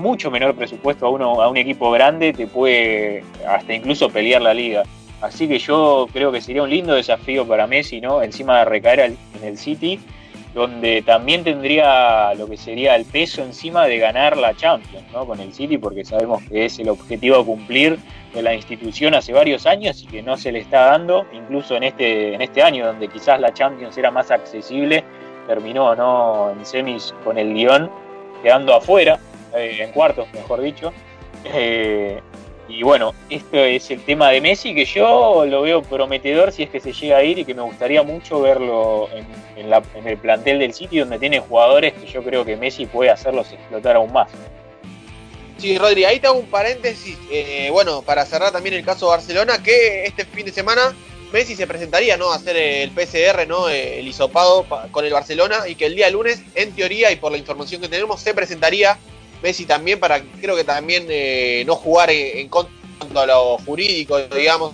mucho menor presupuesto a, uno, a un equipo grande te puede hasta incluso pelear la liga. Así que yo creo que sería un lindo desafío para Messi, ¿no? Encima de recaer en el City, donde también tendría lo que sería el peso encima de ganar la Champions, ¿no? Con el City, porque sabemos que es el objetivo a cumplir de la institución hace varios años y que no se le está dando, incluso en este, en este año donde quizás la Champions era más accesible, terminó ¿no? en semis con el Lyon quedando afuera, eh, en cuartos mejor dicho. Eh, y bueno, esto es el tema de Messi que yo lo veo prometedor si es que se llega a ir y que me gustaría mucho verlo en, el plantel del City donde tiene jugadores que yo creo que Messi puede hacerlos explotar aún más. Sí, Rodri, ahí te un paréntesis. Eh, bueno, para cerrar también el caso de Barcelona, que este fin de semana Messi se presentaría ¿no? a hacer el PCR, ¿no? el hisopado con el Barcelona, y que el día lunes, en teoría y por la información que tenemos, se presentaría Messi también para, creo que también eh, no jugar en, contra de lo jurídico, digamos,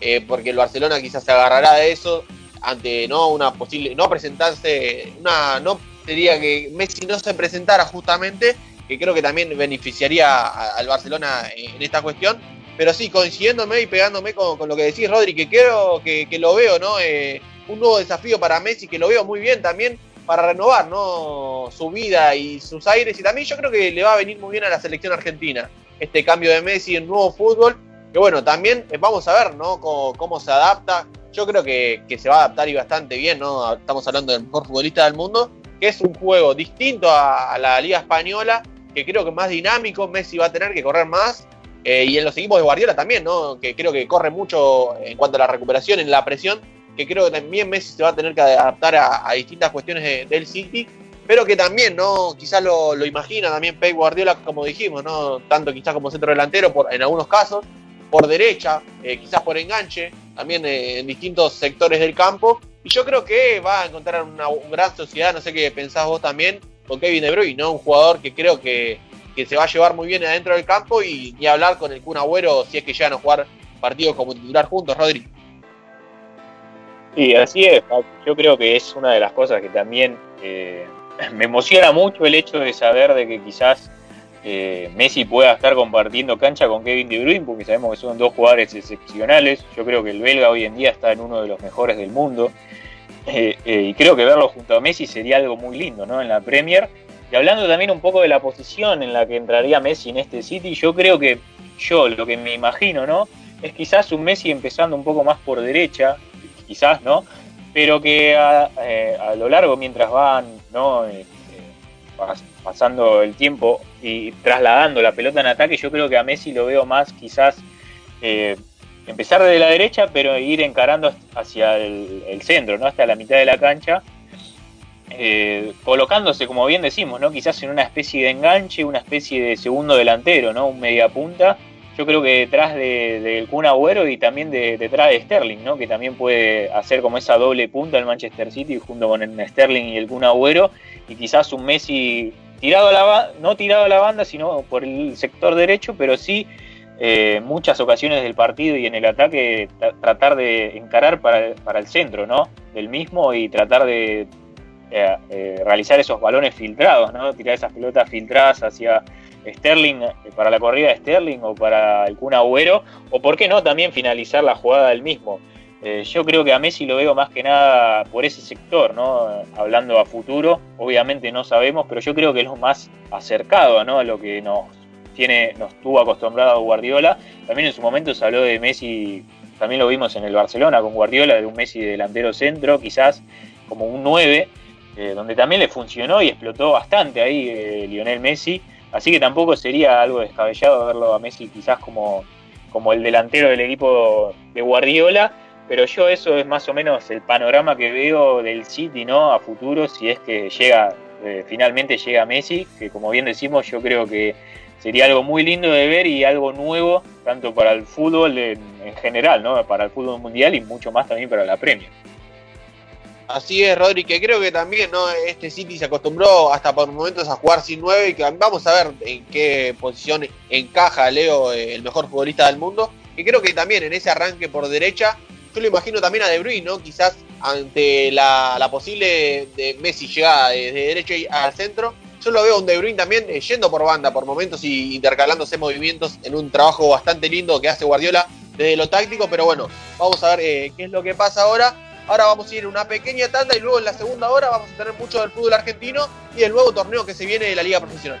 eh, porque el Barcelona quizás se agarrará de eso ante no una posible, no presentarse, una, no sería que Messi no se presentara justamente que creo que también beneficiaría al Barcelona en esta cuestión. Pero sí, coincidiéndome y pegándome con, lo que decís, Rodri, que creo que, lo veo, ¿no? Eh, un nuevo desafío para Messi, que lo veo muy bien también para renovar, ¿no? Su vida y sus aires. Y también yo creo que le va a venir muy bien a la selección argentina este cambio de Messi en nuevo fútbol. Que bueno, también eh, vamos a ver, ¿no? Cómo, se adapta. Yo creo que, se va a adaptar y bastante bien, ¿no? Estamos hablando del mejor futbolista del mundo, que es un juego distinto a la Liga Española, que creo que más dinámico, Messi va a tener que correr más. Eh, y en los equipos de Guardiola también, ¿no? Que creo que corre mucho en cuanto a la recuperación, en la presión, que creo que también Messi se va a tener que adaptar a, distintas cuestiones del City, pero que también, ¿no? Quizás lo, imagina también Pep Guardiola, como dijimos, ¿no? Tanto quizás como centro delantero, por, en algunos casos, por derecha, eh, quizás por enganche, también eh, en distintos sectores del campo. Y yo creo que va a encontrar una, gran sociedad, no sé qué pensás vos también, con Kevin De Bruyne, ¿no? Un jugador que creo que, se va a llevar muy bien adentro del campo y ni hablar con el Kun Agüero si es que llegan a jugar partidos como titular juntos, Rodri. Sí, así es. Yo creo que es una de las cosas que también eh, me emociona mucho el hecho de saber de que quizás eh, Messi pueda estar compartiendo cancha con Kevin De Bruyne, porque sabemos que son dos jugadores excepcionales. Yo creo que el belga hoy en día está en uno de los mejores del mundo. eh, y creo que verlo junto a Messi sería algo muy lindo, ¿no? En la Premier. Y hablando también un poco de la posición en la que entraría Messi en este City, yo creo que yo lo que me imagino, ¿no? Es quizás un Messi empezando un poco más por derecha, quizás, ¿no? Pero que a, eh, lo largo, mientras van, ¿no? pasando el tiempo y trasladando la pelota en ataque, yo creo que a Messi lo veo más quizás empezar desde la derecha, pero ir encarando hacia el, centro, ¿no? hasta la mitad de la cancha, eh, colocándose, como bien decimos, ¿no? quizás en una especie de enganche, una especie de segundo delantero, ¿no? un media punta. Yo creo que detrás del de, Kun Agüero y también detrás de Sterling, ¿no? que también puede hacer como esa doble punta el Manchester City junto con el Sterling y el Kun Agüero, y quizás un Messi tirado a la no tirado a la banda, sino por el sector derecho, pero sí eh, muchas ocasiones del partido y en el ataque tratar de encarar para, para, el centro ¿no? del mismo y tratar de eh, eh, realizar esos balones filtrados, ¿no? tirar esas pelotas filtradas hacia Sterling, para la corrida de Sterling o para el Kun Agüero, o por qué no también finalizar la jugada del mismo. yo creo que a Messi lo veo más que nada por ese sector, ¿no? hablando a futuro, obviamente no sabemos, pero yo creo que es lo más acercado a lo que nos tiene, nos tuvo acostumbrado Guardiola. También en su momento se habló de Messi, también lo vimos en el Barcelona con Guardiola, de un Messi delantero centro, quizás como un 9, eh, donde también le funcionó y explotó bastante ahí eh, Lionel Messi. Así que tampoco sería algo descabellado verlo a Messi quizás como, como el delantero del equipo de Guardiola. Pero yo eso es más o menos el panorama que veo del City, ¿no? A futuro, si es que llega, eh, finalmente llega Messi, que como bien decimos, yo creo que sería algo muy lindo de ver y algo nuevo, tanto para el fútbol en, general, ¿no? Para el fútbol mundial y mucho más también para la Premier. Así es, Rodri, que creo que también, ¿no? Este City se acostumbró hasta por momentos a jugar sin nueve y que vamos a ver en qué posición encaja Leo, eh, el mejor futbolista del mundo. Y creo que también en ese arranque por derecha, yo lo imagino también a De Bruyne, ¿no? Quizás ante la, posible de Messi llegada de, de derecha al centro, yo lo veo un De Bruyne también eh, yendo por banda por momentos y intercalándose movimientos en un trabajo bastante lindo que hace Guardiola desde lo táctico, pero bueno, vamos a ver eh, qué es lo que pasa ahora. Ahora vamos a ir una pequeña tanda y luego en la segunda hora vamos a tener mucho del fútbol argentino y el nuevo torneo que se viene de la Liga Profesional.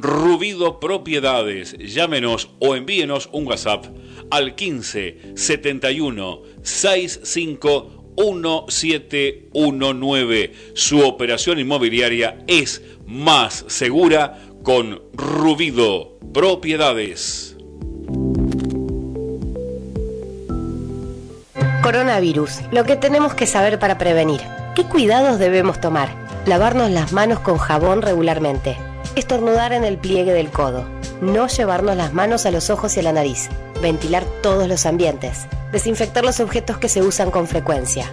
Rubido Propiedades. Llámenos o envíenos un WhatsApp al 15 71 65 1719. Su operación inmobiliaria es más segura con Rubido Propiedades. Coronavirus. Lo que tenemos que saber para prevenir. ¿Qué cuidados debemos tomar? Lavarnos las manos con jabón regularmente estornudar en el pliegue del codo, no llevarnos las manos a los ojos y a la nariz, ventilar todos los ambientes, desinfectar los objetos que se usan con frecuencia.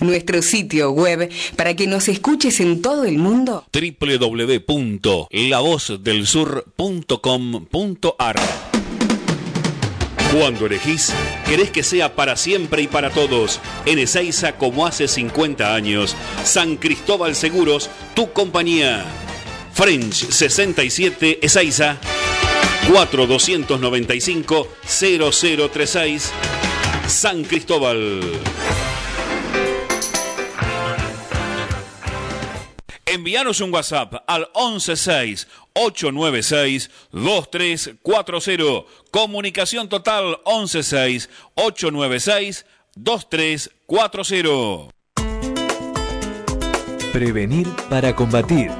Nuestro sitio web para que nos escuches en todo el mundo. www.lavozdelsur.com.ar Cuando elegís, querés que sea para siempre y para todos. En Ezeiza, como hace 50 años. San Cristóbal Seguros, tu compañía. French 67 Ezeiza 4295 0036 San Cristóbal. Envíanos un WhatsApp al 116 896 2340. Comunicación total 116 896 2340. Prevenir para combatir.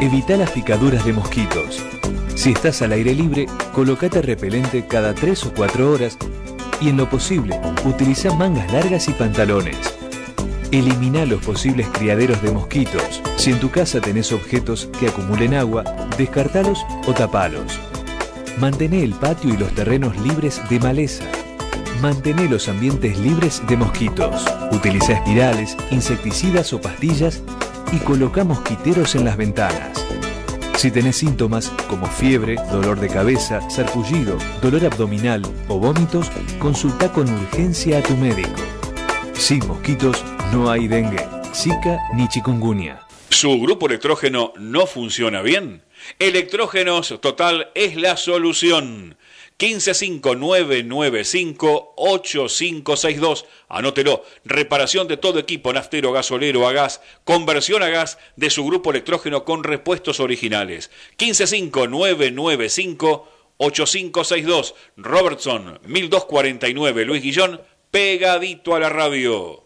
Evita las picaduras de mosquitos. Si estás al aire libre, colocate repelente cada 3 o 4 horas y en lo posible, utiliza mangas largas y pantalones. Elimina los posibles criaderos de mosquitos. Si en tu casa tenés objetos que acumulen agua, descartalos o tapalos. Mantené el patio y los terrenos libres de maleza. Mantené los ambientes libres de mosquitos. Utiliza espirales, insecticidas o pastillas y coloca mosquiteros en las ventanas. Si tenés síntomas como fiebre, dolor de cabeza, sarpullido, dolor abdominal o vómitos, consulta con urgencia a tu médico. Sin mosquitos no hay dengue, zika ni chikungunya. ¿Su grupo electrógeno no funciona bien? Electrógenos Total es la solución. 1559958562. Anótelo. Reparación de todo equipo naftero, gasolero a gas. Conversión a gas de su grupo electrógeno con repuestos originales. 1559958562. Robertson 1249 Luis Guillón. Pegadito a la radio.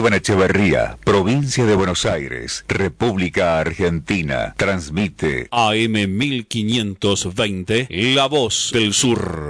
Esteban Echeverría, provincia de Buenos Aires, República Argentina. Transmite AM 1520, La Voz del Sur.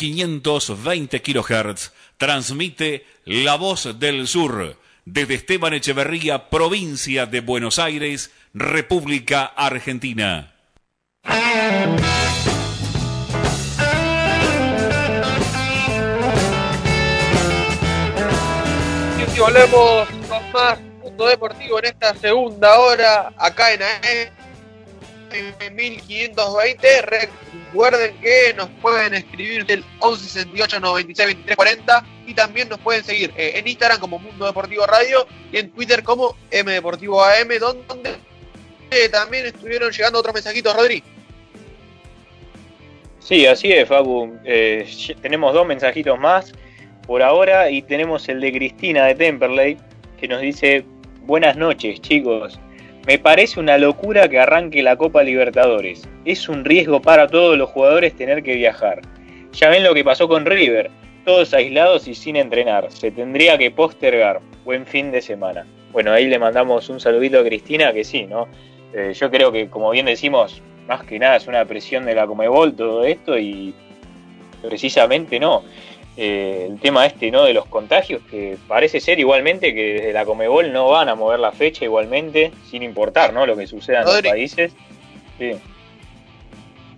1520 kHz transmite La Voz del Sur desde Esteban Echeverría, provincia de Buenos Aires, República Argentina. Y volvemos con más Mundo Deportivo en esta segunda hora, acá en AM 1520. Recuerden que nos pueden escribir del 1168 96 23 40 y también nos pueden seguir eh, en Instagram como Mundo Deportivo Radio y en Twitter como M Deportivo AM, donde eh, también estuvieron llegando otros mensajitos, Rodri. Sí, así es, Facu. Eh, tenemos dos mensajitos más por ahora y tenemos el de Cristina de Temperley que nos dice buenas noches chicos. Me parece una locura que arranque la Copa Libertadores. Es un riesgo para todos los jugadores tener que viajar. Ya ven lo que pasó con River, todos aislados y sin entrenar. Se tendría que postergar. Buen fin de semana. Bueno, ahí le mandamos un saludito a Cristina que sí, ¿no? Eh, yo creo que como bien decimos, más que nada es una presión de la Comebol todo esto y precisamente no. Eh, el tema este no de los contagios que parece ser igualmente que desde la Comebol no van a mover la fecha igualmente sin importar no lo que suceda en los países sí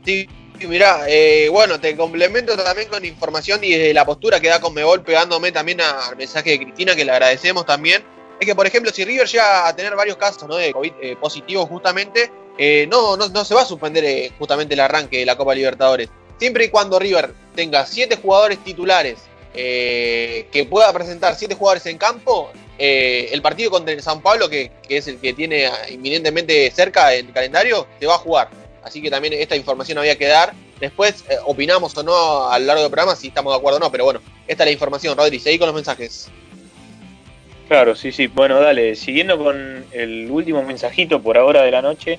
Sí, mirá, eh, bueno, te complemento también con información y de la postura que da Conmebol pegándome también al mensaje de Cristina que le agradecemos también. Es que, por ejemplo, si River llega a tener varios casos ¿no? de COVID eh, positivos justamente, eh, no, no, no se va a suspender justamente el arranque de la Copa Libertadores. Siempre y cuando River tenga siete jugadores titulares eh, que pueda presentar siete jugadores en campo, eh, el partido contra el San Pablo, que, es el que tiene inminentemente cerca el calendario, se va a jugar. Así que también esta información había que dar. Después eh, opinamos o no a lo largo del programa si estamos de acuerdo o no, pero bueno, esta es la información, Rodri. Seguí con los mensajes. Claro, sí, sí. Bueno, dale, siguiendo con el último mensajito por ahora de la noche,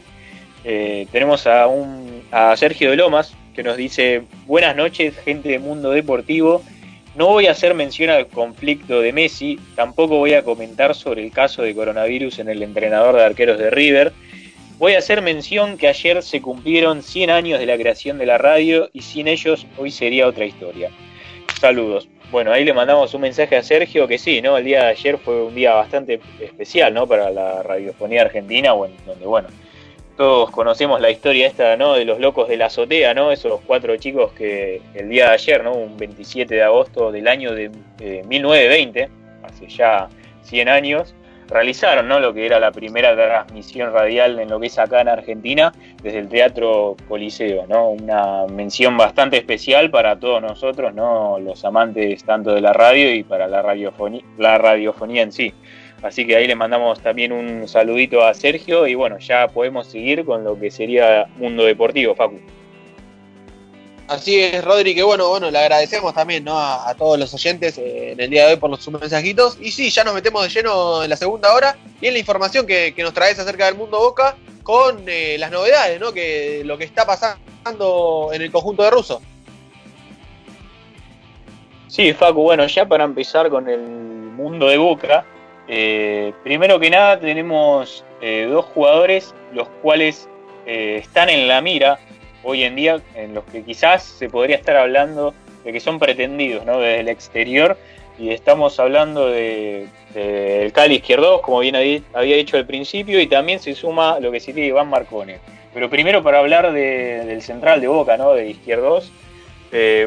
tenemos a, un, a Sergio de Lomas que nos dice, buenas noches, gente de Mundo Deportivo. No voy a hacer mención al conflicto de Messi, tampoco voy a comentar sobre el caso de coronavirus en el entrenador de arqueros de River. Voy a hacer mención que ayer se cumplieron 100 años de la creación de la radio y sin ellos hoy sería otra historia. Saludos. Bueno, ahí le mandamos un mensaje a Sergio que sí, ¿no? El día de ayer fue un día bastante especial, ¿no? Para la radiofonía argentina, donde, bueno, todos conocemos la historia esta, ¿no? De los locos de la azotea, ¿no? Esos cuatro chicos que el día de ayer, ¿no? Un 27 de agosto del año de eh, 1920, hace ya 100 años, realizaron, ¿no? Lo que era la primera transmisión radial en lo que es acá en Argentina, desde el Teatro Coliseo, ¿no? Una mención bastante especial para todos nosotros, ¿no? Los amantes tanto de la radio y para la radiofonía, la radiofonía en sí. Así que ahí le mandamos también un saludito a Sergio y bueno, ya podemos seguir con lo que sería Mundo Deportivo, Facu. Así es, Rodri, que bueno, bueno, le agradecemos también ¿no? a, a todos los oyentes eh, en el día de hoy por los sus mensajitos. Y sí, ya nos metemos de lleno en la segunda hora y en la información que, que nos traes acerca del mundo Boca con eh, las novedades, ¿no? Que lo que está pasando en el conjunto de Russo. Sí, Facu, bueno, ya para empezar con el mundo de Boca, eh, primero que nada tenemos eh, dos jugadores los cuales eh, están en la mira hoy en día, en los que quizás se podría estar hablando de que son pretendidos ¿no? desde el exterior, y estamos hablando de, de Cali Izquierdos, como bien había dicho al principio, y también se suma lo que sería Iván Marcone. Pero primero para hablar de, del central de Boca, ¿no? de Izquierdos,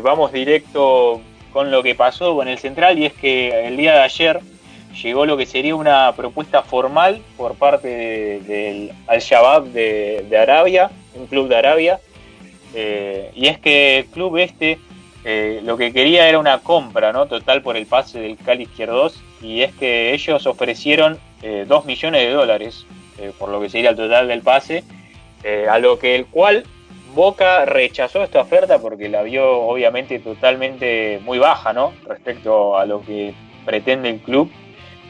vamos directo con lo que pasó con el central, y es que el día de ayer llegó lo que sería una propuesta formal por parte de- del Al-Shabaab de, Arabia, un club de Arabia, eh, y es que el club este eh, lo que quería era una compra ¿no? total por el pase del Cali Izquierdos, y es que ellos ofrecieron 2 millones de dólares eh, por lo que sería el total del pase, eh, a lo que el cual Boca rechazó esta oferta porque la vio obviamente totalmente muy baja, ¿no? Respecto a lo que pretende el club.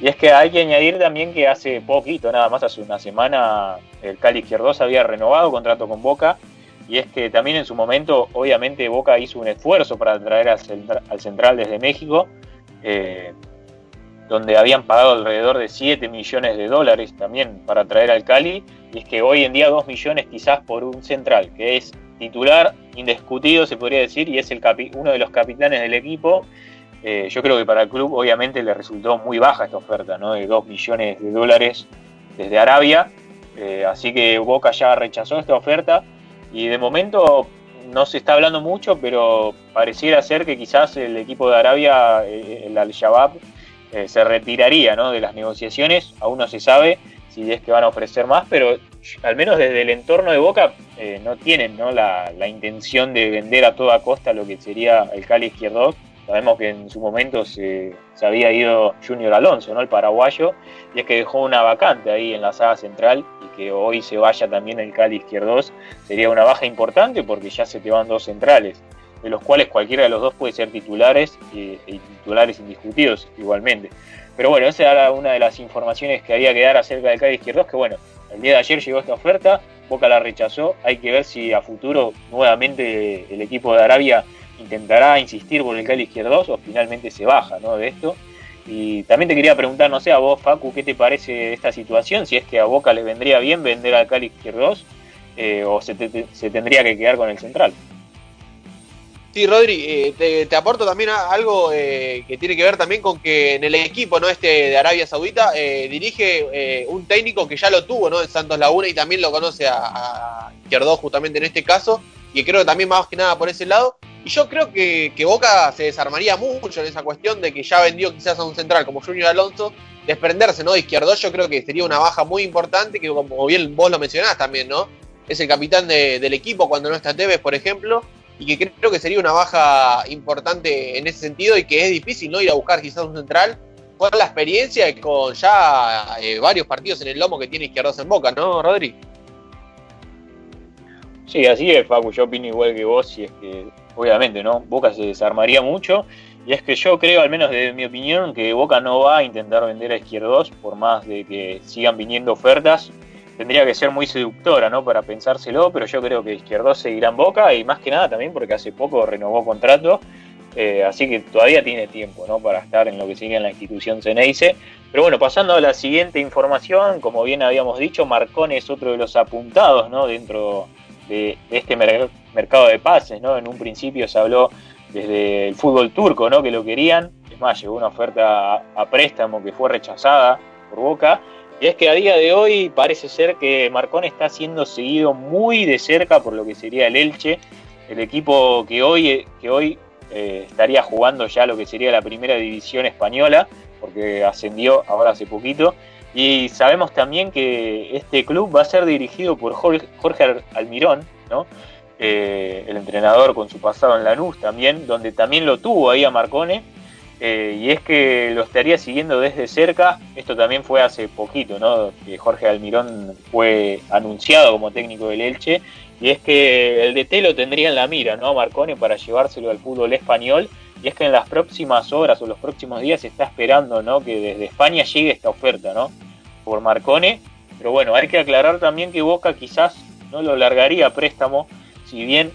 Y es que hay que añadir también que hace poquito, nada más hace una semana, el Cali Izquierdos había renovado contrato con Boca. Y es que también en su momento, obviamente, Boca hizo un esfuerzo para traer al, al central desde México, eh, donde habían pagado alrededor de 7 millones de dólares también para traer al Cali. Y es que hoy en día 2 millones quizás por un central, que es titular indiscutido, se podría decir, y es el capi- uno de los capitanes del equipo. Eh, yo creo que para el club obviamente le resultó muy baja esta oferta, ¿no? De 2 millones de dólares desde Arabia. Eh, así que Boca ya rechazó esta oferta y de momento no se está hablando mucho, pero pareciera ser que quizás el equipo de Arabia, eh, el Al-Shabaab, se retiraría ¿no? de las negociaciones. Aún no se sabe si es que van a ofrecer más, pero al menos desde el entorno de Boca no tienen ¿no? La, la intención de vender a toda costa lo que sería el Cali Izquierdo. Sabemos que en su momento se, había ido Junior Alonso, ¿no? el paraguayo, y es que dejó una vacante ahí en la saga central y que hoy se vaya también el Cali Izquierdos sería una baja importante porque ya se te van dos centrales, de los cuales cualquiera de los dos puede ser titulares y, y titulares indiscutidos igualmente. Pero bueno, esa era una de las informaciones que había que dar acerca del Cali Izquierdos, que bueno, el día de ayer llegó esta oferta, Boca la rechazó, hay que ver si a futuro nuevamente el equipo de Arabia intentará insistir por el Cali Izquierdos o finalmente se baja ¿no? de esto. Y también te quería preguntar, no sé, a vos, Facu, ¿qué te parece esta situación? Si es que a Boca le vendría bien vender al Cali Izquierdos eh, o se, te- se tendría que quedar con el central. Sí, Rodri, eh, te, aporto también algo eh, que tiene que ver también con que en el equipo no este de Arabia Saudita dirige un técnico que ya lo tuvo ¿no? en Santos Laguna y también lo conoce a, a Izquierdo justamente en este caso y creo que también más que nada por ese lado y yo creo que, que Boca se desarmaría mucho en esa cuestión de que ya vendió quizás a un central como Junior Alonso desprenderse ¿no? de Izquierdo yo creo que sería una baja muy importante que como bien vos lo mencionás también ¿no? es el capitán de- del equipo cuando no está Tevez por ejemplo y que creo que sería una baja importante en ese sentido y que es difícil no ir a buscar quizás un central con la experiencia y con ya eh, varios partidos en el lomo que tiene Izquierdos en Boca, ¿no, Rodri? Sí, así es, Facu, yo opino igual que vos, y es que obviamente, ¿no? Boca se desarmaría mucho, y es que yo creo, al menos desde mi opinión, que Boca no va a intentar vender a Izquierdos, por más de que sigan viniendo ofertas, tendría que ser muy seductora, ¿no? Para pensárselo, pero yo creo que Izquierdos seguirá en Boca, y más que nada también porque hace poco renovó contrato, eh, así que todavía tiene tiempo, ¿no? Para estar en lo que sigue en la institución Ceneice. Pero bueno, pasando a la siguiente información, como bien habíamos dicho, Marcone es otro de los apuntados, ¿no? Dentro de, este mer- mercado de pases, ¿no? En un principio se habló desde el fútbol turco, ¿no? Que lo querían. Es más, llegó una oferta a, préstamo que fue rechazada por Boca. Y es que a día de hoy parece ser que Marcone está siendo seguido muy de cerca por lo que sería el Elche, el equipo que hoy, que hoy eh, estaría jugando ya lo que sería la primera división española, porque ascendió ahora hace poquito. Y sabemos también que este club va a ser dirigido por Jorge, Almirón, ¿no? Eh, el entrenador con su pasado en Lanús también, donde también lo tuvo ahí a Marcone. Eh, y es que lo estaría siguiendo desde cerca. Esto también fue hace poquito, ¿no? Que Jorge Almirón fue anunciado como técnico del Elche. Y es que el DT lo tendría en la mira, ¿no? Marcone para llevárselo al fútbol español. Y es que en las próximas horas o los próximos días se está esperando, ¿no? Que desde España llegue esta oferta, ¿no? Por Marcone. Pero bueno, hay que aclarar también que Boca quizás no lo largaría préstamo, si bien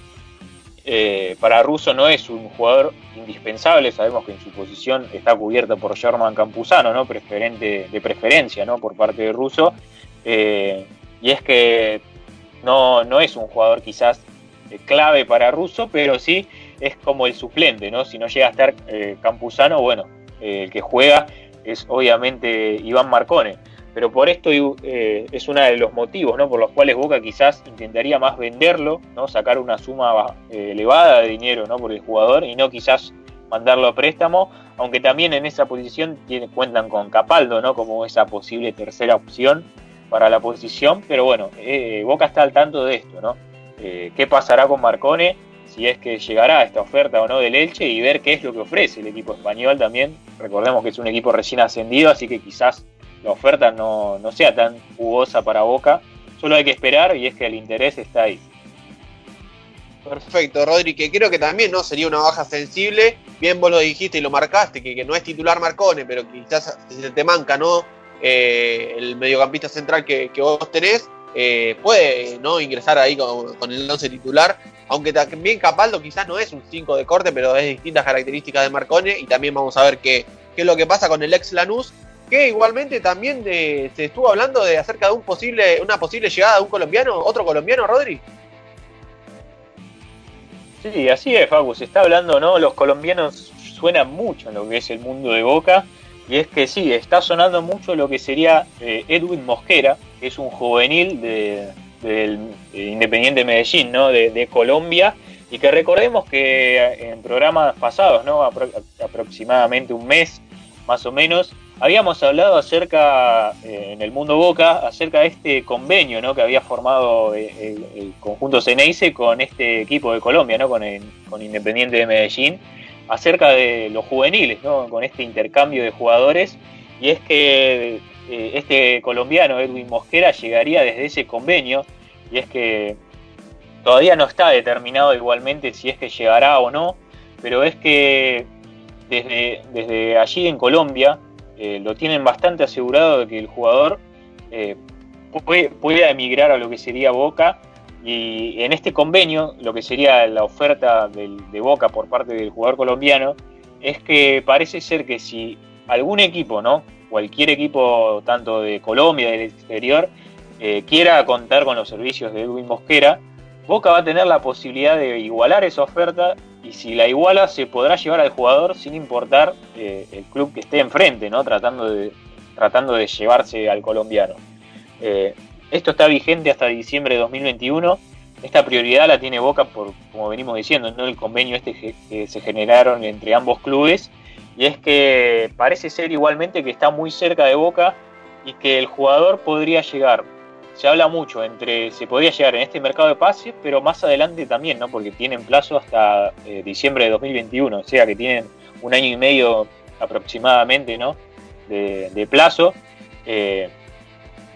eh, para Russo no es un jugador indispensable, sabemos que en su posición está cubierta por Germán Campuzano, ¿no? Preferente, de preferencia, ¿no? Por parte de Russo. Eh, y es que no, no es un jugador quizás eh, clave para Russo, pero sí es como el suplente, ¿no? Si no llega a estar Campuzano, bueno, el que juega es obviamente Iván Marcone. Pero por esto eh, es uno de los motivos ¿no? por los cuales Boca quizás intentaría más venderlo, ¿no? sacar una suma eh, elevada de dinero ¿no? por el jugador y no quizás mandarlo a préstamo, aunque también en esa posición tiene, cuentan con Capaldo ¿no? como esa posible tercera opción para la posición, pero bueno, eh, Boca está al tanto de esto, ¿no? Eh, ¿Qué pasará con Marcone? Si es que llegará a esta oferta o no del Elche y ver qué es lo que ofrece el equipo español también. Recordemos que es un equipo recién ascendido, así que quizás la oferta no, no sea tan jugosa para Boca. Solo hay que esperar y es que el interés está ahí. Perfecto, Rodri, que creo que también no sería una baja sensible. Bien vos lo dijiste y lo marcaste, que, que no es titular Marcone, pero quizás se te manca, ¿no? Eh, el mediocampista central que, que vos tenés, eh, puede no ingresar ahí con, con el 11 titular. Aunque también Capaldo quizás no es un 5 de corte, pero es distintas características de Marcone. Y también vamos a ver qué, qué es lo que pasa con el ex Lanús, que igualmente también se estuvo hablando de acerca de un posible, una posible llegada de un colombiano, otro colombiano, Rodri. Sí, así es, Facu. Se está hablando, ¿no? Los colombianos suenan mucho en lo que es el mundo de Boca. Y es que sí, está sonando mucho lo que sería eh, Edwin Mosquera, que es un juvenil de, del Independiente Medellín, ¿no? De, de Colombia. Y que recordemos que en programas pasados, ¿no? Apro- aproximadamente un mes más o menos, habíamos hablado acerca, eh, en el mundo Boca, acerca de este convenio ¿no? que había formado eh, el, conjunto Ceneice con este equipo de Colombia, ¿no? con, el- con Independiente de Medellín, acerca de los juveniles, ¿no? con este intercambio de jugadores. Y es que eh, este colombiano, Edwin Mosquera, llegaría desde ese convenio, y es que todavía no está determinado igualmente si es que llegará o no, pero es que desde, desde allí en Colombia eh, lo tienen bastante asegurado de que el jugador eh, puede, pueda emigrar a lo que sería Boca y en este convenio lo que sería la oferta de Boca por parte del jugador colombiano es que parece ser que si algún equipo, ¿no? cualquier equipo tanto de Colombia, del exterior, eh, quiera contar con los servicios de Edwin Mosquera, Boca va a tener la posibilidad de igualar esa oferta y si la iguala se podrá llevar al jugador sin importar eh, el club que esté enfrente, ¿no? tratando, de, tratando de llevarse al colombiano. Eh, esto está vigente hasta diciembre de 2021. Esta prioridad la tiene Boca por, como venimos diciendo, ¿no? el convenio este que, se generaron entre ambos clubes. Y es que parece ser igualmente que está muy cerca de Boca y que el jugador podría llegar se habla mucho entre se podría llegar en este mercado de pases, pero más adelante también, ¿no? Porque tienen plazo hasta eh, diciembre de 2021, o sea que tienen un año y medio aproximadamente, ¿no? De, de plazo. Eh,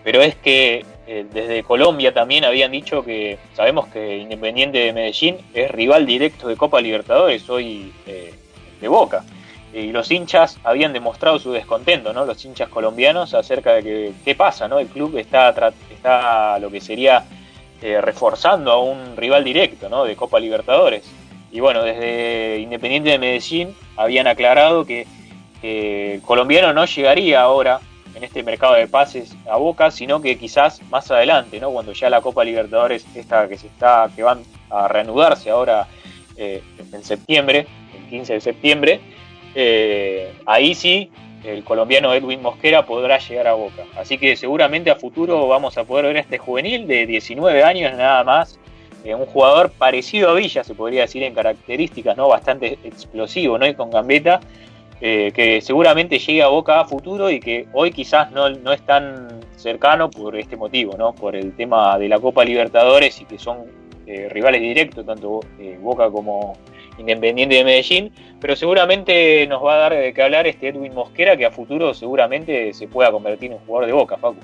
pero es que eh, desde Colombia también habían dicho que sabemos que Independiente de Medellín es rival directo de Copa Libertadores hoy de Boca y los hinchas habían demostrado su descontento, ¿no? Los hinchas colombianos acerca de que qué pasa, ¿no? El club está, lo que sería eh, reforzando a un rival directo, ¿no? De Copa Libertadores. Y bueno, desde Independiente de Medellín habían aclarado que que el colombiano no llegaría ahora en este mercado de pases a Boca, sino que quizás más adelante, ¿no? Cuando ya la Copa Libertadores esta que se está que van a reanudarse ahora eh, en septiembre, el 15 de septiembre, eh, ahí sí el colombiano Edwin Mosquera podrá llegar a Boca. Así que seguramente a futuro vamos a poder ver a este juvenil de 19 años nada más, eh, un jugador parecido a Villa, se podría decir en características, ¿no? Bastante explosivo, ¿no? Y con gambeta, eh, que seguramente llegue a Boca a futuro y que hoy quizás no, no es tan cercano por este motivo, ¿no? Por el tema de la Copa Libertadores y que son eh, rivales directos, tanto Boca como Independiente de Medellín, pero seguramente nos va a dar de qué hablar este Edwin Mosquera, que a futuro seguramente se pueda convertir en jugador de Boca, Facu.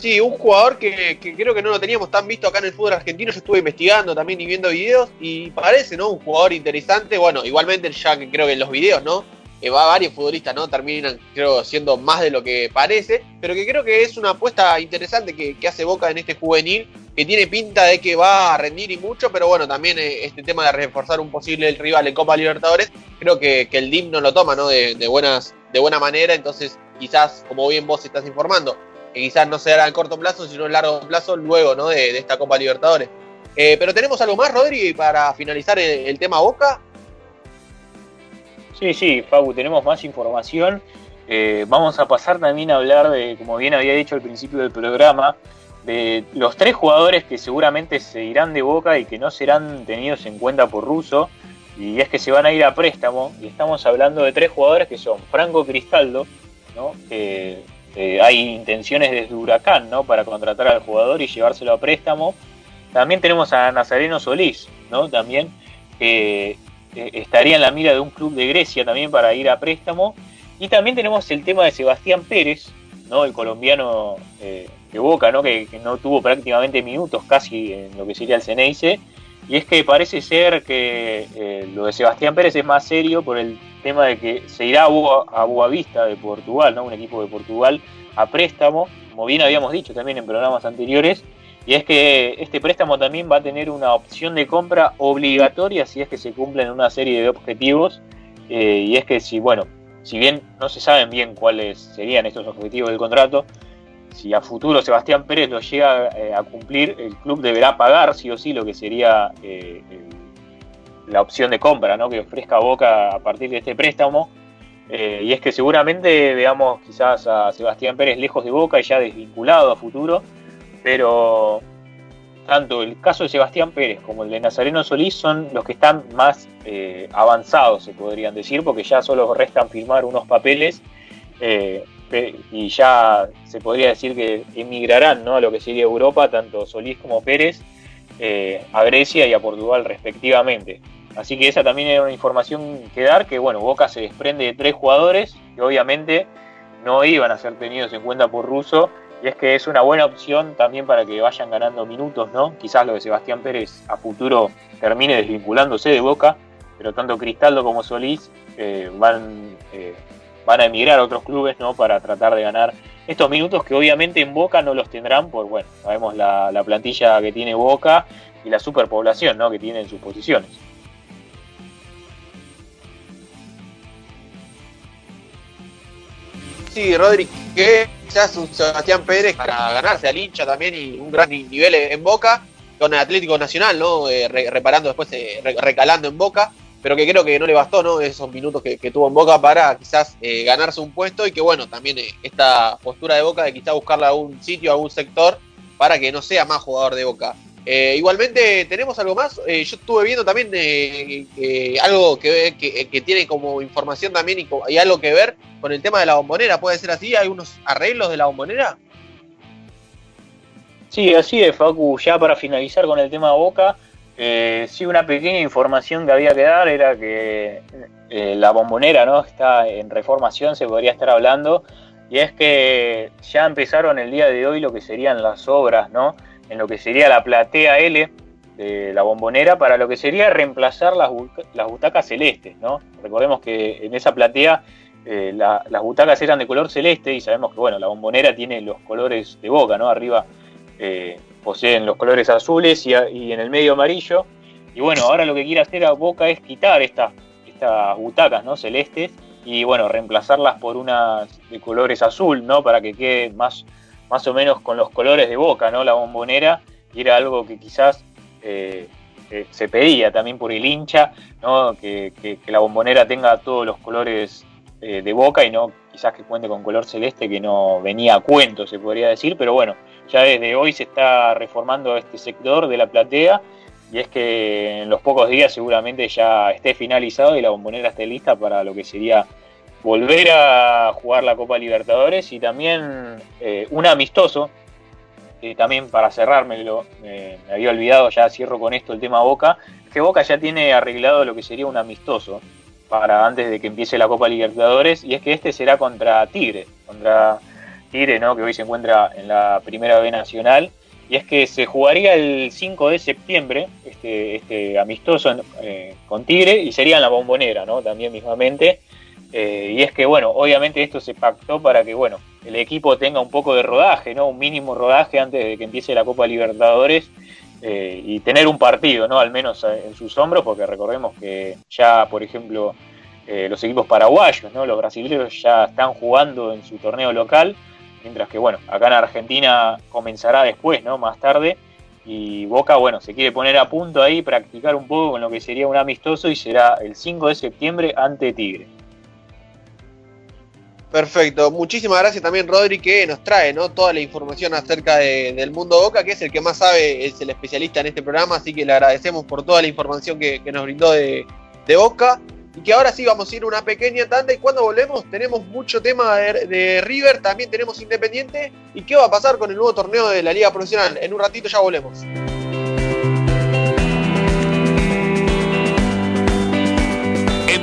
Sí, un jugador que, creo que no lo teníamos tan visto acá en el fútbol argentino. Yo estuve investigando también y viendo videos y parece, ¿no? Un jugador interesante. Bueno, igualmente ya que creo que en los videos, ¿no? Eh, va varios futbolistas, ¿no? Terminan, creo, siendo más de lo que parece. Pero que creo que es una apuesta interesante que hace Boca en este juvenil. Que tiene pinta de que va a rendir y mucho. Pero bueno, también eh, este tema de reforzar un posible rival en Copa Libertadores. Creo que, el DIM no lo toma. De, buenas, de buena manera. Entonces, quizás, como bien vos estás informando que quizás no será a corto plazo, sino a largo plazo, luego ¿no? de, esta Copa Libertadores. Eh, pero tenemos algo más, Rodri, para finalizar el, el tema Boca. Sí, sí, Fabu, tenemos más información. Eh, vamos a pasar también a hablar de, como bien había dicho al principio del programa, de los tres jugadores que seguramente se irán de Boca y que no serán tenidos en cuenta por Russo. Y es que se van a ir a préstamo. Y estamos hablando de tres jugadores que son Franco Cristaldo, ¿no? que eh, hay intenciones desde Huracán ¿no? para contratar al jugador y llevárselo a préstamo. También tenemos a Nazareno Solís, ¿no? También eh, estaría en la mira de un club de Grecia también para ir a préstamo. Y también tenemos el tema de Sebastián Pérez, ¿no? El colombiano eh, de Boca, ¿no? Que, no tuvo prácticamente minutos casi en lo que sería el Ceneice. Y es que parece ser que eh, lo de Sebastián Pérez es más serio por el tema de que se irá a, Boa, Boavista de Portugal, ¿no? Un equipo de Portugal a préstamo, como bien habíamos dicho también en programas anteriores. Y es que este préstamo también va a tener una opción de compra obligatoria si es que se cumplen una serie de objetivos. Eh, y es que si, bueno, si bien no se saben bien cuáles serían estos objetivos del contrato, si a futuro Sebastián Pérez lo llega eh, a cumplir, el club deberá pagar sí o sí lo que sería eh, la opción de compra ¿no? que ofrezca Boca a partir de este préstamo. Eh, y es que seguramente veamos quizás a Sebastián Pérez lejos de Boca y ya desvinculado a futuro, pero tanto el caso de Sebastián Pérez como el de Nazareno Solís son los que están más avanzados, se podrían decir, porque ya solo restan firmar unos papeles y ya se podría decir que emigrarán ¿no? a lo que sería Europa, tanto Solís como Pérez, eh, a Grecia y a Portugal respectivamente. Así que esa también era una información que dar, que bueno, Boca se desprende de tres jugadores que obviamente no iban a ser tenidos en cuenta por Russo, y es que es una buena opción también para que vayan ganando minutos, ¿no? Quizás lo de Sebastián Pérez a futuro termine desvinculándose de Boca, pero tanto Cristaldo como Solís eh, van, eh, van a emigrar a otros clubes, ¿no? Para tratar de ganar estos minutos que obviamente en Boca no los tendrán, por bueno, sabemos la, la plantilla que tiene Boca y la superpoblación, ¿no? Que tiene en sus posiciones. Sí, Rodri, que quizás un Sebastián Pérez para ganarse al hincha también y un gran ni- nivel en Boca, con el Atlético Nacional, ¿no? Eh, re- reparando después, eh, re- recalando en Boca, pero que creo que no le bastó, ¿no? Esos minutos que, tuvo en Boca para quizás eh, ganarse un puesto y que, bueno, también eh, esta postura de Boca de quizás buscarle a un sitio, a un sector, para que no sea más jugador de Boca. Eh, igualmente, ¿tenemos algo más? Eh, yo estuve viendo también algo que, que- que tiene como información también y, y algo que ver con el tema de la bombonera. ¿Puede ser así? ¿Hay unos arreglos de la bombonera? Sí, así es, Facu. Ya para finalizar con el tema Boca, eh, sí, una pequeña información que había que dar era que eh, la bombonera no está en reformación, se podría estar hablando, y es que ya empezaron el día de hoy lo que serían las obras, ¿no? En lo que sería la platea L de la bombonera para lo que sería reemplazar las, las butacas celestes, ¿no? Recordemos que en esa platea eh, la- las butacas eran de color celeste y sabemos que, bueno, la bombonera tiene los colores de boca, ¿no? Arriba poseen los colores azules y, y en el medio amarillo. Y bueno, ahora lo que quiere hacer a Boca es quitar estas, estas butacas ¿no? celestes y bueno, reemplazarlas por unas de colores azul, ¿no? Para que quede más, más o menos con los colores de Boca, ¿no? La bombonera. Y era algo que quizás eh, eh, se pedía también por el hincha, ¿no? Que, que- que la bombonera tenga todos los colores eh, de Boca y no quizás que cuente con color celeste que no venía a cuento, se podría decir, pero bueno, ya desde hoy se está reformando este sector de la platea y es que en los pocos días seguramente ya esté finalizado y la bombonera esté lista para lo que sería volver a jugar la Copa Libertadores y también eh, un amistoso, también para cerrar me, lo, me, me había olvidado, ya cierro con esto el tema Boca, que Boca ya tiene arreglado lo que sería un amistoso para antes de que empiece la Copa Libertadores y es que este será contra Tigre, contra Tigre, ¿no? que hoy se encuentra en la Primera B Nacional, y es que se jugaría el 5 de septiembre este, este amistoso eh, con Tigre y sería en la bombonera, ¿no? también mismamente. Eh, y es que, bueno, obviamente esto se pactó para que, bueno, el equipo tenga un poco de rodaje, ¿no? Un mínimo rodaje antes de que empiece la Copa Libertadores eh, y tener un partido, ¿no? Al menos eh, en sus hombros, porque recordemos que ya, por ejemplo, eh, los equipos paraguayos, ¿no? Los brasileños ya están jugando en su torneo local, mientras que, bueno, acá en Argentina comenzará después, ¿no? Más tarde. Y Boca, bueno, se quiere poner a punto ahí, practicar un poco con lo que sería un amistoso y será el 5 de septiembre ante Tigre. Perfecto, muchísimas gracias también Rodri que nos trae ¿no? toda la información acerca de- del mundo Boca, que es el que más sabe, es el especialista en este programa, así que le agradecemos por toda la información que, que nos brindó de, de Boca. Y que ahora sí vamos a ir una pequeña tanda y cuando volvemos tenemos mucho tema de, de River, también tenemos Independiente y qué va a pasar con el nuevo torneo de la Liga Profesional. En un ratito ya volvemos.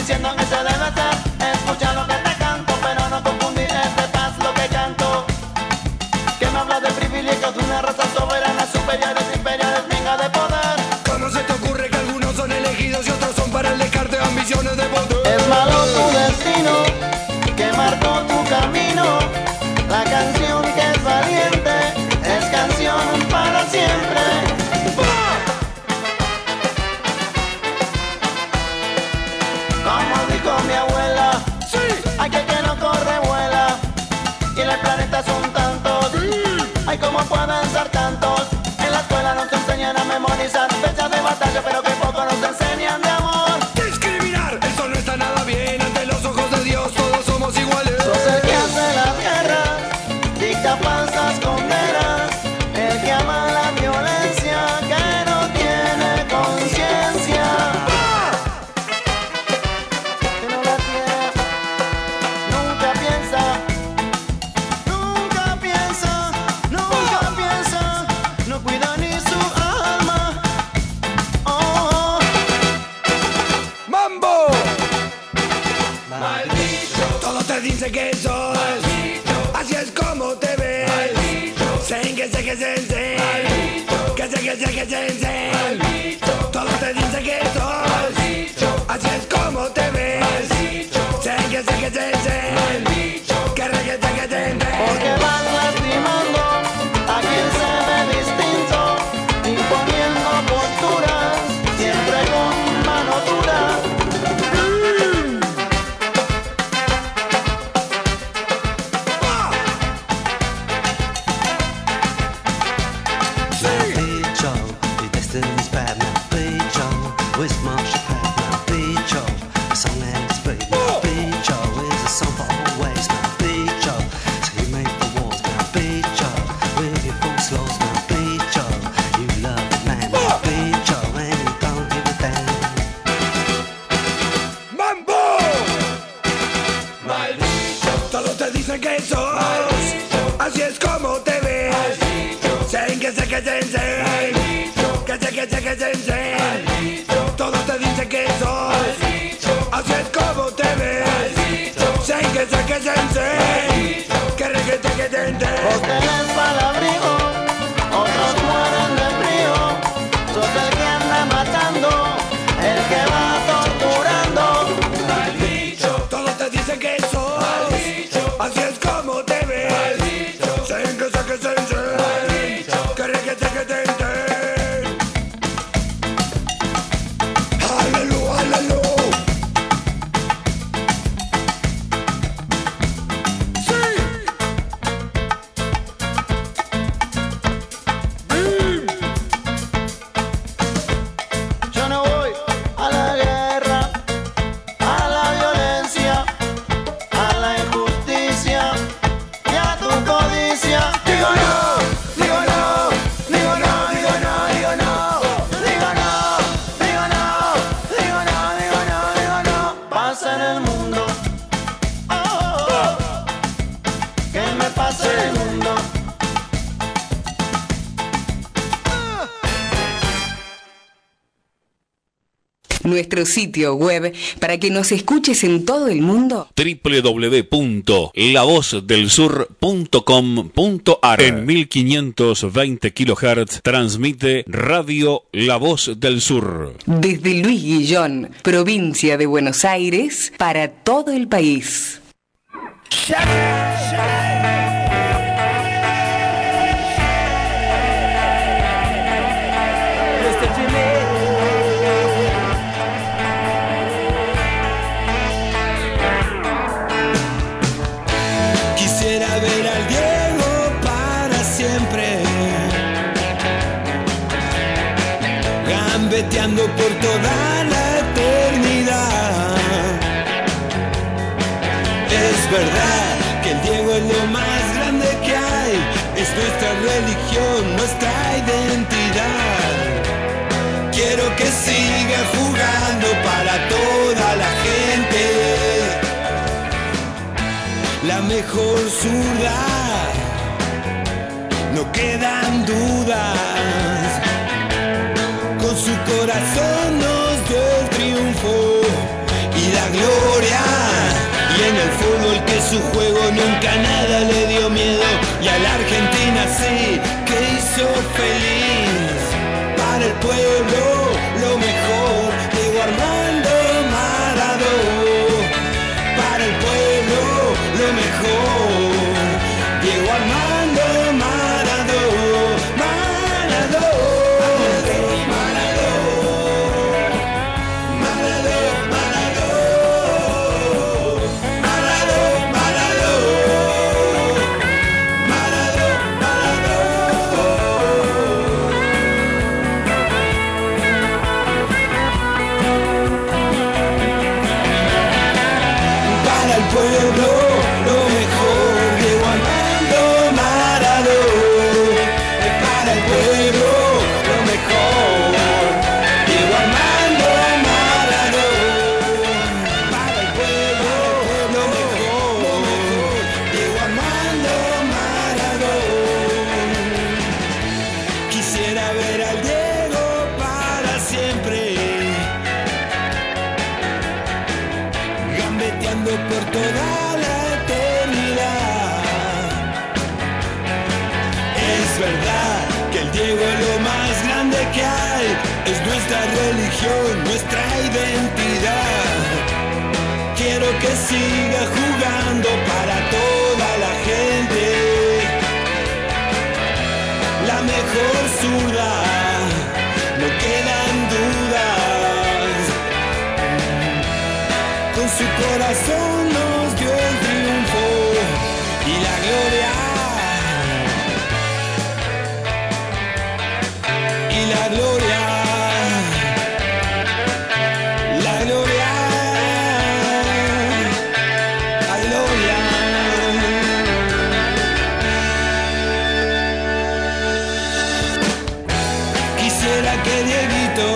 Vos que mundo. Oh, oh, oh, que me pase nuestro sitio web para que nos escuches en todo el mundo. www.lavozdelsur.com.ar En 1520 kHz transmite Radio La Voz del Sur. Desde Luis Guillón, provincia de Buenos Aires, para todo el país. mejor zurda, no quedan dudas. Con su corazón nos dio el triunfo y la gloria. Y en el fútbol que su juego nunca nada le dio miedo. Y a la Argentina sí, que hizo feliz para el pueblo. Corazón nos dio el triunfo y la gloria. Y la gloria. La gloria. La gloria. Quisiera que Dieguito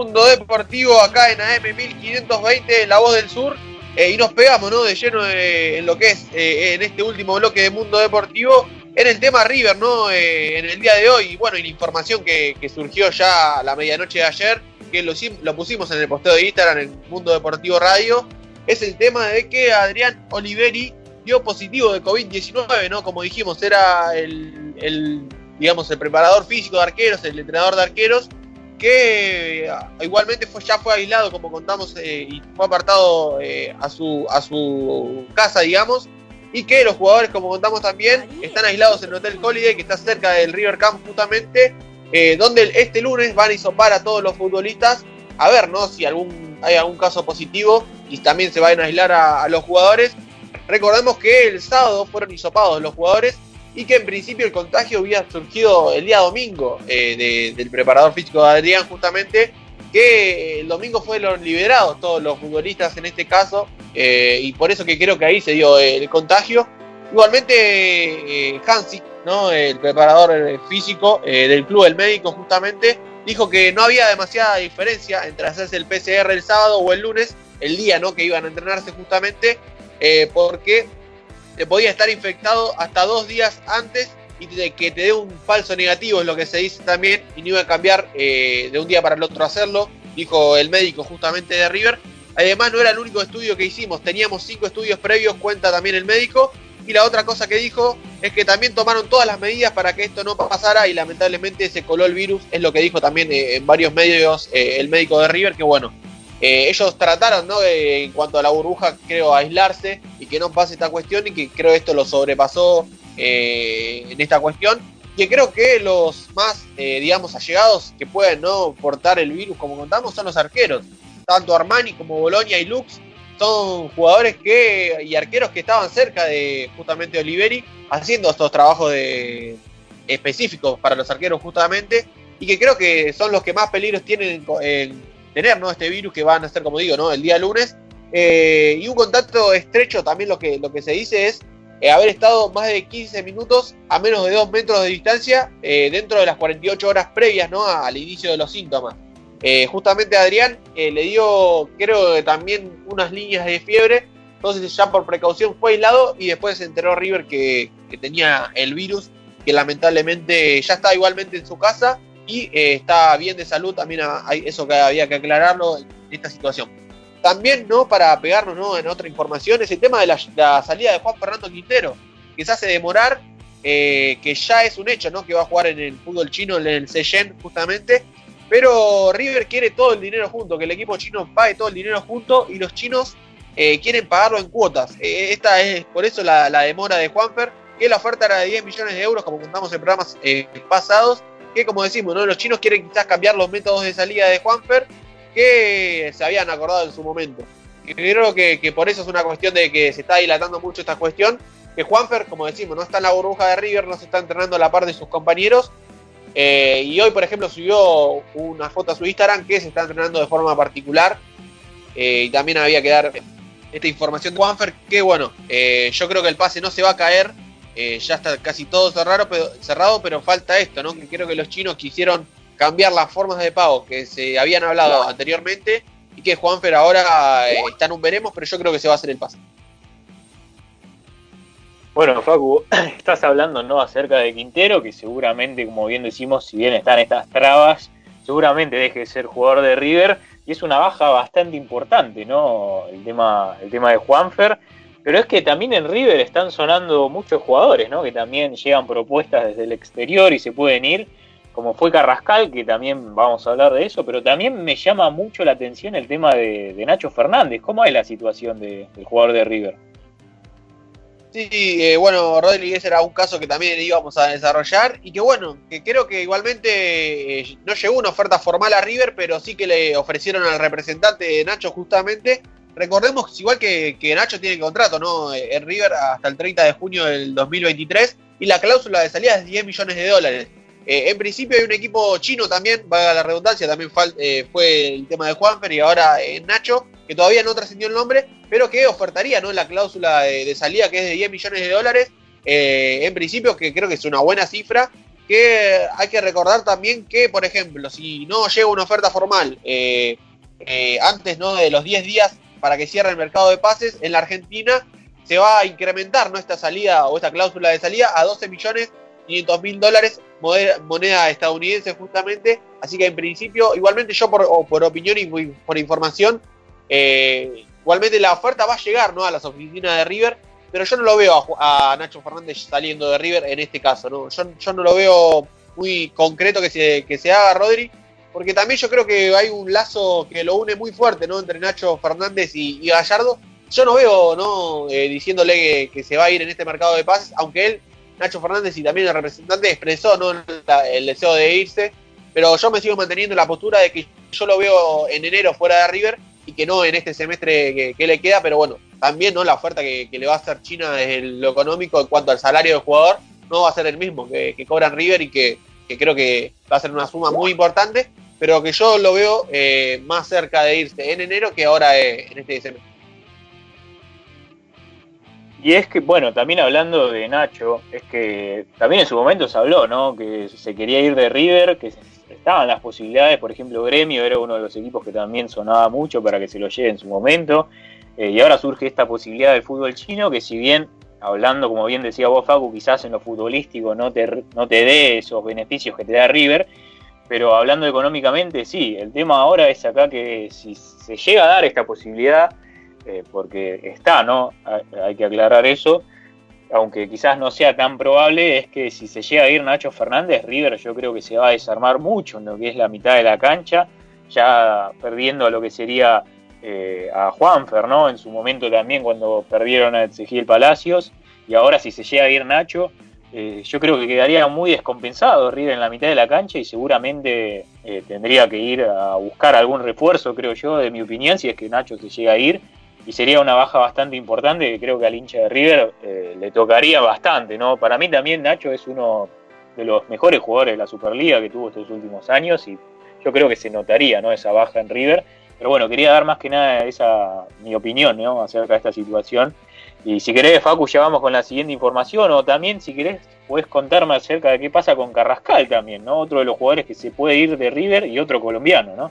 Mundo Deportivo acá en AM 1520, La Voz del Sur. eh, y nos pegamos ¿no? de lleno en lo que es eh, en este último bloque de Mundo Deportivo en el tema River, ¿no? Eh, en el día de hoy. Y bueno, y la información que, que surgió ya a la medianoche de ayer, que lo, lo pusimos en el posteo de Instagram en Mundo Deportivo Radio, es el tema de que Adrián Oliveri dio positivo de COVID-19, ¿no? Como dijimos, era el, el, digamos, el preparador físico de arqueros, el entrenador de arqueros, que eh, igualmente fue, ya fue aislado, como contamos, eh, y fue apartado eh, a, su, a su casa, digamos, y que los jugadores, como contamos también, están aislados en el Hotel Holiday, que está cerca del River Camp justamente, eh, donde este lunes van a isopar a todos los futbolistas, a ver, ¿no? Si algún, hay algún caso positivo, y también se van a aislar a, a los jugadores. Recordemos que el sábado fueron hisopados los jugadores y que en principio el contagio había surgido el día domingo eh, de- del preparador físico de Adrián justamente, que el domingo fueron liberados todos los futbolistas en este caso eh, y por eso que creo que ahí se dio el contagio. Igualmente eh, Hansi, ¿no? el preparador eh, físico eh, del club, el médico justamente, dijo que no había demasiada diferencia entre hacerse el PCR el sábado o el lunes, el día ¿no? que iban a entrenarse justamente, eh, porque te podía estar infectado hasta dos días antes y que te dé un falso negativo, es lo que se dice también, y no iba a cambiar eh, de un día para el otro hacerlo, dijo el médico justamente de River. Además, no era el único estudio que hicimos, teníamos cinco estudios previos, cuenta también el médico. Y la otra cosa que dijo es que también tomaron todas las medidas para que esto no pasara y lamentablemente se coló el virus, es lo que dijo también eh, en varios medios eh, el médico de River, que bueno, eh, ellos trataron, ¿no? En cuanto a la burbuja, creo, aislarse y que no pase esta cuestión y que creo esto lo sobrepasó eh, en esta cuestión. Que creo que los más, eh, digamos, allegados que pueden no portar el virus, como contamos, son los arqueros. Tanto Armani como Bolonia y Lux son jugadores que y arqueros que estaban cerca de justamente Oliveri haciendo estos trabajos de, específicos para los arqueros justamente y que creo que son los que más peligros tienen en, en tener ¿no? este virus que van a ser como digo no el día lunes Eh, y un contacto estrecho también lo que lo que se dice es eh, haber estado más de 15 minutos a menos de 2 metros de distancia eh, dentro de las 48 horas previas ¿no? al inicio de los síntomas. Justamente Adrián le dio, creo que también unas líneas de fiebre, entonces ya por precaución fue aislado y después se enteró River que, que tenía el virus, que lamentablemente ya está igualmente en su casa y eh, está bien de salud, también eso que había que aclararlo en esta situación. También, ¿no? Para pegarnos ¿no? en otra información, es el tema de la, salida de Juan Fernando Quintero, que se hace demorar, eh, que ya es un hecho, ¿no? Que va a jugar en el fútbol chino, en el Seyen, justamente. Pero River quiere todo el dinero junto, que el equipo chino pague todo el dinero junto y los chinos eh, quieren pagarlo en cuotas. Esta es por eso la, demora de Juanfer, que la oferta era de 10 millones de euros, como contamos en programas pasados, que como decimos, ¿no? los chinos quieren quizás cambiar los métodos de salida de Juanfer, que se habían acordado en su momento. Y creo que, por eso es una cuestión de que se está dilatando mucho esta cuestión, que Juanfer, como decimos, no está en la burbuja de River, no se está entrenando a la par de sus compañeros, eh, y hoy, por ejemplo, subió una foto a su Instagram que se está entrenando de forma particular. Eh, y también había que dar esta información de Juanfer, que bueno, eh, yo creo que el pase no se va a caer. Eh, ya está casi todo cerrado pero, cerrado, pero falta esto, ¿no? Que creo que los chinos quisieron cambiar las formas de pago que se habían hablado anteriormente y que Juanfer ahora eh, está en un veremos, pero yo creo que se va a hacer el pase. Bueno, Facu, estás hablando no acerca de Quintero, que seguramente, como bien decimos, si bien están estas trabas, seguramente deje de ser jugador de River, y es una baja bastante importante, ¿no? El tema, el tema de Juanfer. Pero es que también en River están sonando muchos jugadores, ¿no? Que también llegan propuestas desde el exterior y se pueden ir, como fue Carrascal, que también vamos a hablar de eso, pero también me llama mucho la atención el tema de, Nacho Fernández. ¿Cómo es la situación de- del jugador de River? Sí, eh, bueno, Rodríguez era un caso que también íbamos a desarrollar y que bueno, que creo que igualmente eh, no llegó una oferta formal a River, pero sí que le ofrecieron al representante de Nacho justamente. Recordemos igual que, que Nacho tiene contrato, ¿no? Eh, En River hasta el 30 de junio del 2023 y la cláusula de salida es 10 millones de dólares. Eh, en principio hay un equipo chino también, valga la redundancia, también eh, fue el tema de Juanfer y ahora eh, Nacho, que todavía no trascendió el nombre, pero que ofertaría ¿no? la cláusula de, de salida que es de 10 millones de dólares. eh, en principio, que creo que es una buena cifra. Que hay que recordar también que, por ejemplo, si no llega una oferta formal antes ¿no? de los 10 días para que cierre el mercado de pases, en la Argentina se va a incrementar ¿no? esta salida o esta cláusula de salida a 12 millones 500 mil dólares, moneda, estadounidense justamente. Así que en principio, igualmente yo por, por opinión y por información, eh, igualmente la oferta va a llegar ¿no? a las oficinas de River, pero yo no lo veo a, a Nacho Fernández saliendo de River en este caso. ¿no? Yo, yo no lo veo muy concreto que se, que se haga Rodri, porque también yo creo que hay un lazo que lo une muy fuerte ¿no? entre Nacho Fernández y, Gallardo. Yo no veo ¿no? Eh, diciéndole que, se va a ir en este mercado de pases, aunque él Nacho Fernández y también el representante expresó ¿no? el deseo de irse, pero yo me sigo manteniendo la postura de que yo lo veo en enero fuera de River y que no en este semestre que, le queda, pero bueno, también no la oferta que, que le va a hacer China desde lo económico en cuanto al salario del jugador no va a ser el mismo que, que cobran River y que, que creo que va a ser una suma muy importante, pero que yo lo veo eh, más cerca de irse en enero que ahora eh, en este semestre. Y es que, bueno, también hablando de Nacho, es que también en su momento se habló, ¿no? Que se quería ir de River, que estaban las posibilidades, por ejemplo, Gremio era uno de los equipos que también sonaba mucho para que se lo lleve en su momento, eh, y ahora surge esta posibilidad del fútbol chino, que si bien, hablando, como bien decía vos, Facu, quizás en lo futbolístico no te, no te dé esos beneficios que te da River, pero hablando económicamente, sí, el tema ahora es acá que si se llega a dar esta posibilidad, eh, porque está, ¿no? Hay, que aclarar eso, aunque quizás no sea tan probable, es que si se llega a ir Nacho Fernández, River yo creo que se va a desarmar mucho en lo que es la mitad de la cancha, ya perdiendo a lo que sería eh, a Juanfer, ¿no? En su momento también cuando perdieron a Ezequiel Palacios, y ahora si se llega a ir Nacho, eh, yo creo que quedaría muy descompensado River en la mitad de la cancha y seguramente eh, tendría que ir a buscar algún refuerzo, creo yo, de mi opinión, si es que Nacho se llega a ir. Y sería una baja bastante importante que creo que al hincha de River eh, le tocaría bastante, ¿no? Para mí también Nacho es uno de los mejores jugadores de la Superliga que tuvo estos últimos años y yo creo que se notaría, ¿no? Esa baja en River. Pero bueno, quería dar más que nada esa mi opinión, ¿no? Acerca de esta situación. Y si querés, Facu, ya vamos con la siguiente información, o también, si querés, puedes contarme acerca de qué pasa con Carrascal también, ¿no? Otro de los jugadores que se puede ir de River y otro colombiano, ¿no?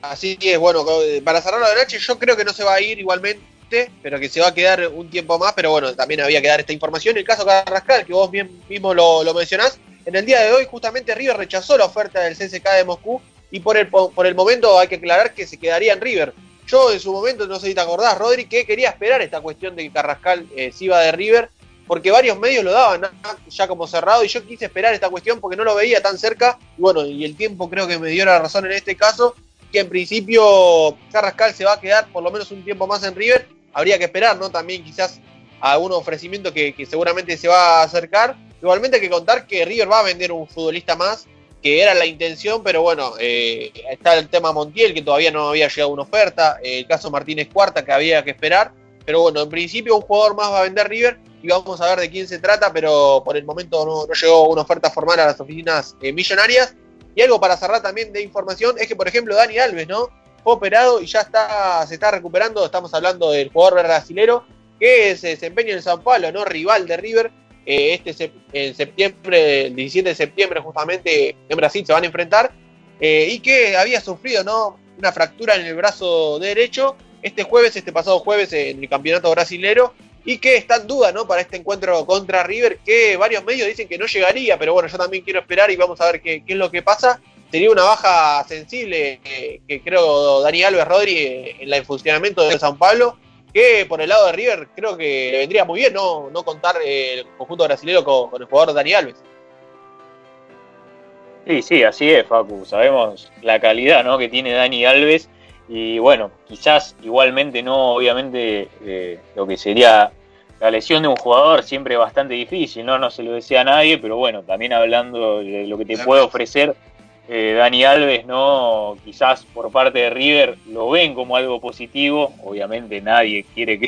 Así es, bueno, co- para cerrar la noche, yo creo que no se va a ir igualmente, pero que se va a quedar un tiempo más, pero bueno, también había que dar esta información. El caso Carrascal, que vos bien mismo lo, lo mencionás, en el día de hoy justamente River rechazó la oferta del CSK de Moscú y por el, por el momento hay que aclarar que se quedaría en River. Yo en su momento, no sé si te acordás, Rodri, que quería esperar esta cuestión de que Carrascal eh, se iba de River, porque varios medios lo daban ya como cerrado y yo quise esperar esta cuestión porque no lo veía tan cerca. Y bueno, y el tiempo creo que me dio la razón en este caso, que en principio Carrascal se va a quedar por lo menos un tiempo más en River. Habría que esperar, ¿no? También quizás a algún ofrecimiento que seguramente se va a acercar. Igualmente hay que contar que River va a vender un futbolista más, que era la intención, pero bueno, eh, está el tema Montiel, que todavía no había llegado una oferta, el caso Martínez Cuarta, que había que esperar, pero bueno, en principio un jugador más va a vender River y vamos a ver de quién se trata, pero por el momento no, no llegó una oferta formal a las oficinas eh, millonarias. Y algo para cerrar también de información es que, por ejemplo, Dani Alves, ¿no? Fue operado y ya está, se está recuperando, estamos hablando del jugador brasilero que se desempeña en San Paulo, ¿no? Rival de River, eh, este en septiembre, el 17 de septiembre justamente en Brasil se van a enfrentar eh, y que había sufrido ¿no? una fractura en el brazo derecho este jueves, este pasado jueves en el campeonato brasilero y que está en duda ¿no? para este encuentro contra River que varios medios dicen que no llegaría, pero bueno, yo también quiero esperar y vamos a ver qué, qué es lo que pasa. Sería una baja sensible eh, que creo Dani Alves Rodri en el funcionamiento de San Pablo que por el lado de River creo que le vendría muy bien no, no contar eh, el conjunto brasileño con, con el jugador Dani Alves. Sí, sí, así es, Facu. Sabemos la calidad ¿no? que tiene Dani Alves y bueno, quizás igualmente no, obviamente, eh, lo que sería la lesión de un jugador siempre es bastante difícil, ¿no? No se lo desea a nadie, pero bueno, también hablando de lo que te puede ofrecer eh, Dani Alves, ¿no? Quizás por parte de River lo ven como algo positivo, obviamente nadie quiere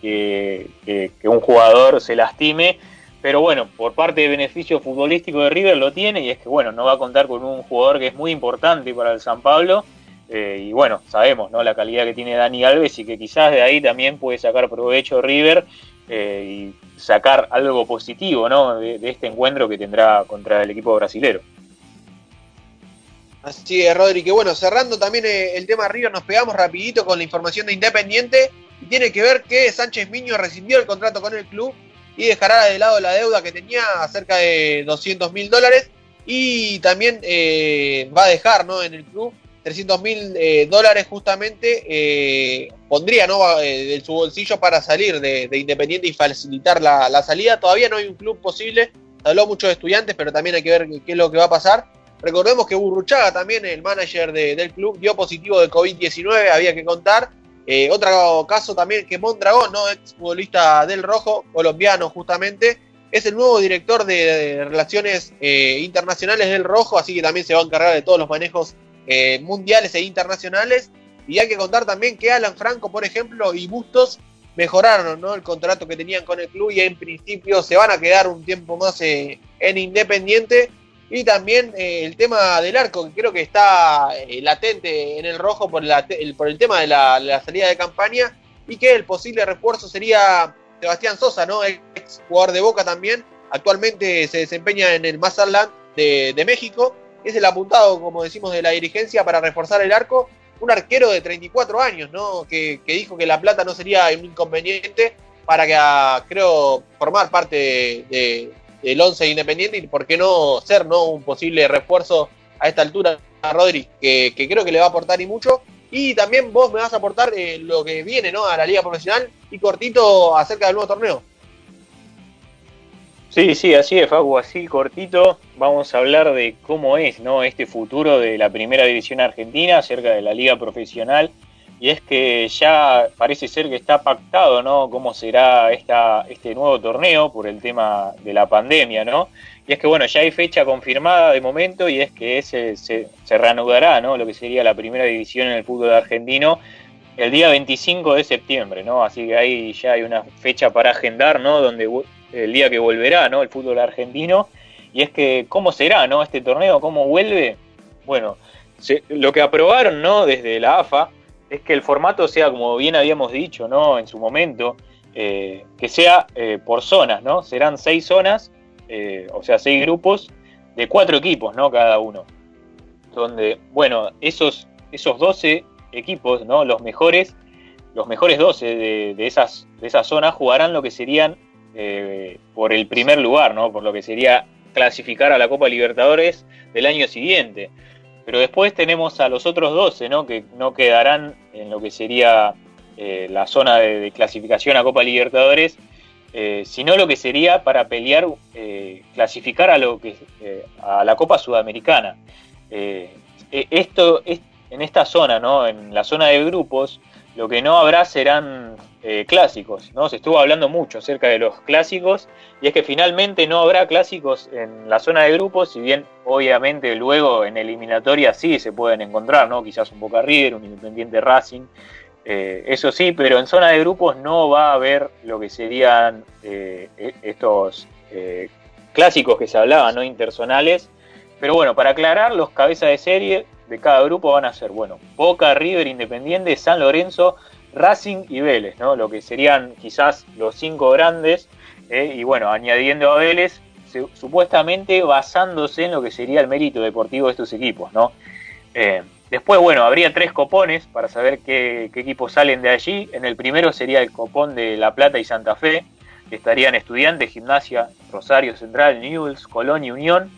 que, un jugador se lastime, pero bueno, por parte de beneficio futbolístico de River lo tiene y es que bueno, no va a contar con un jugador que es muy importante para el San Pablo. eh, y bueno, sabemos ¿no? la calidad que tiene Dani Alves y que quizás de ahí también puede sacar provecho River eh, y sacar algo positivo ¿no? de, de este encuentro que tendrá contra el equipo brasilero. Así es, Rodri, que bueno, cerrando también eh, el tema River, nos pegamos rapidito con la información de Independiente y tiene que ver que Sánchez Miño rescindió el contrato con el club y dejará de lado la deuda que tenía cerca de 200 mil dólares y también eh, va a dejar ¿no? en el club 300 mil eh, dólares justamente eh, pondría ¿no? eh, de su bolsillo para salir de, de Independiente y facilitar la, la salida. Todavía no hay un club posible, habló mucho de estudiantes, pero también hay que ver qué es lo que va a pasar. Recordemos que Burruchaga también, el manager de- del club, dio positivo de COVID-19, había que contar. Eh, otro caso también que Mondragón, ¿no? ex futbolista del Rojo, colombiano justamente, es el nuevo director de, Relaciones eh, Internacionales del Rojo, así que también se va a encargar de todos los manejos eh, mundiales e internacionales. Y hay que contar también que Alan Franco, por ejemplo, y Bustos mejoraron ¿no? el contrato que tenían con el club y en principio se van a quedar un tiempo más en Independiente. Y también eh, el tema del arco, que creo que está eh, latente en el rojo por, el, por el tema de la, salida de campaña y que el posible refuerzo sería Sebastián Sosa, ¿no? ex jugador de Boca también. Actualmente se desempeña en el Mazatlán de, México. Es el apuntado, como decimos, de la dirigencia para reforzar el arco. Un arquero de 34 años, ¿no? Que, que dijo que la plata no sería un inconveniente para que, ah, creo, formar parte de- del 11 independiente y por qué no ser, ¿no? Un posible refuerzo a esta altura, a Rodri, que, que creo que le va a aportar y mucho. Y también vos me vas a aportar eh, lo que viene, ¿no? A la liga profesional y cortito acerca del nuevo torneo. Sí, sí, así es, Facu, así cortito. Vamos a hablar de cómo es ¿no? este futuro de la primera división argentina acerca de la liga profesional. Y es que ya parece ser que está pactado, ¿no? Cómo será esta, este nuevo torneo por el tema de la pandemia, ¿no? Y es que, bueno, ya hay fecha confirmada de momento y es que ese, se, se reanudará, ¿no? Lo que sería la primera división en el fútbol argentino el día 25 de septiembre, ¿no? Así que ahí ya hay una fecha para agendar, ¿no? Donde el día que volverá, ¿no? El fútbol argentino. Y es que, ¿cómo será, ¿no? Este torneo, ¿cómo vuelve? Bueno, se- lo que aprobaron, ¿no? Desde la AFA es que el formato sea, como bien habíamos dicho, ¿no? En su momento, eh, que sea eh, por zonas, ¿no? Serán seis zonas, eh, o sea, seis grupos de cuatro equipos, ¿no? Cada uno. Donde, bueno, esos, esos 12 equipos, ¿no? Los mejores, los mejores 12 de, de esas, de esas zonas jugarán lo que serían por el primer lugar, ¿no? Por lo que sería clasificar a la Copa Libertadores del año siguiente. Pero después tenemos a los otros 12, ¿no? Que no quedarán en lo que sería eh, la zona de, clasificación a Copa Libertadores, eh, sino lo que sería para pelear, eh, clasificar a lo que eh, a la Copa Sudamericana. Eh, esto es en esta zona, ¿no? En la zona de grupos, lo que no habrá serán eh, clásicos, ¿no? Se estuvo hablando mucho acerca de los clásicos y es que finalmente no habrá clásicos en la zona de grupos, si bien obviamente luego en eliminatoria sí se pueden encontrar, ¿no? Quizás un Boca River, un Independiente Racing, eh, eso sí, pero en zona de grupos no va a haber lo que serían eh, e- estos clásicos que se hablaban, ¿no? Interzonales. Pero bueno, para aclarar, los cabezas de serie de cada grupo van a ser, bueno, Boca, River, Independiente, San Lorenzo, Racing y Vélez, ¿no? Lo que serían quizás los cinco grandes. eh, y bueno, añadiendo a Vélez, supuestamente basándose en lo que sería el mérito deportivo de estos equipos, ¿no? Eh, después, bueno, habría tres copones para saber qué, qué equipos salen de allí. En el primero sería el copón de La Plata y Santa Fe, que estarían Estudiantes, Gimnasia, Rosario Central, Newell's, Colón y Unión.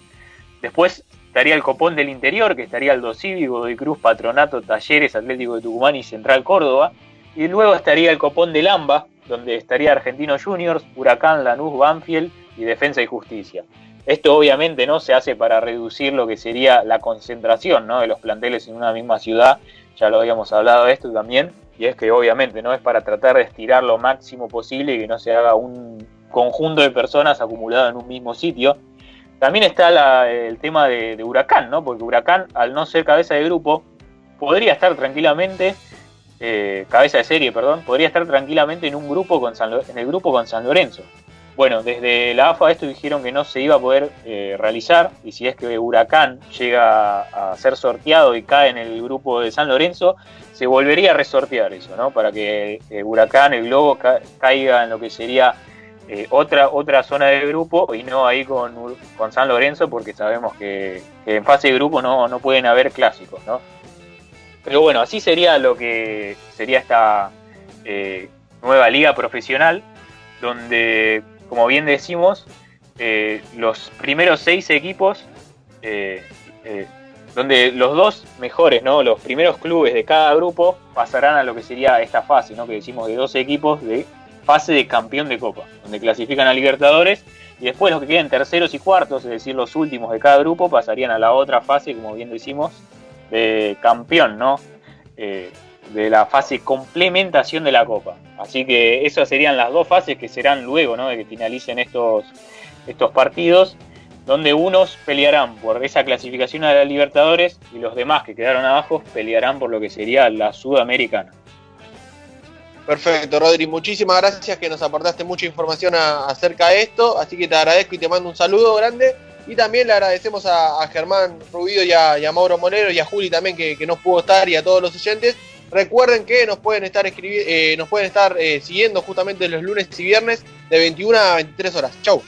Después estaría el copón del interior, que estaría Aldo Cívico, Godoy Cruz, Patronato, Talleres, Atlético de Tucumán y Central Córdoba. Y luego estaría el copón del AMBA, donde estaría Argentino Juniors, Huracán, Lanús, Banfield y Defensa y Justicia. Esto obviamente no se hace para reducir lo que sería la concentración ¿no? de los planteles en una misma ciudad, ya lo habíamos hablado de esto también, y es que obviamente no es para tratar de estirar lo máximo posible y que no se haga un conjunto de personas acumulado en un mismo sitio. También está el tema de, de Huracán, ¿no? porque Huracán, al no ser cabeza de grupo, podría estar tranquilamente, eh, cabeza de serie, perdón, podría estar tranquilamente en un grupo con San en el grupo con San Lorenzo. Bueno, desde la AFA esto dijeron que no se iba a poder eh, realizar y si es que Huracán llega a ser sorteado y cae en el grupo de San Lorenzo, se volvería a resortear eso, ¿no? Para que eh, Huracán, el Globo, ca- caiga en lo que sería eh, otra, otra zona del grupo y no ahí con, con San Lorenzo porque sabemos que, que en fase de grupo no, no pueden haber clásicos, ¿no? Pero bueno, así sería lo que sería esta eh, nueva liga profesional, donde, como bien decimos, eh, los primeros seis equipos, eh, donde los dos mejores, ¿no? los primeros clubes de cada grupo pasarán a lo que sería esta fase, ¿no? que decimos de 12 equipos de fase de campeón de copa, donde clasifican a Libertadores y después los que queden terceros y cuartos, es decir, los últimos de cada grupo, pasarían a la otra fase, como bien decimos, de campeón, ¿no? Eh, de la fase complementación de la Copa. Así que esas serían las dos fases que serán luego, ¿no? De que finalicen estos, estos partidos, donde unos pelearán por esa clasificación a la Libertadores y los demás que quedaron abajo pelearán por lo que sería la Sudamericana. Perfecto, Rodri. Muchísimas gracias que nos aportaste mucha información acerca de esto. Así que te agradezco y te mando un saludo grande. Y también le agradecemos a, Germán Rubio y a, Mauro Molero y a Juli también que, que no pudo estar y a todos los oyentes. Recuerden que nos pueden estar escribi- eh, nos pueden estar eh, siguiendo justamente los lunes y viernes de 21 a 23 horas. Chau.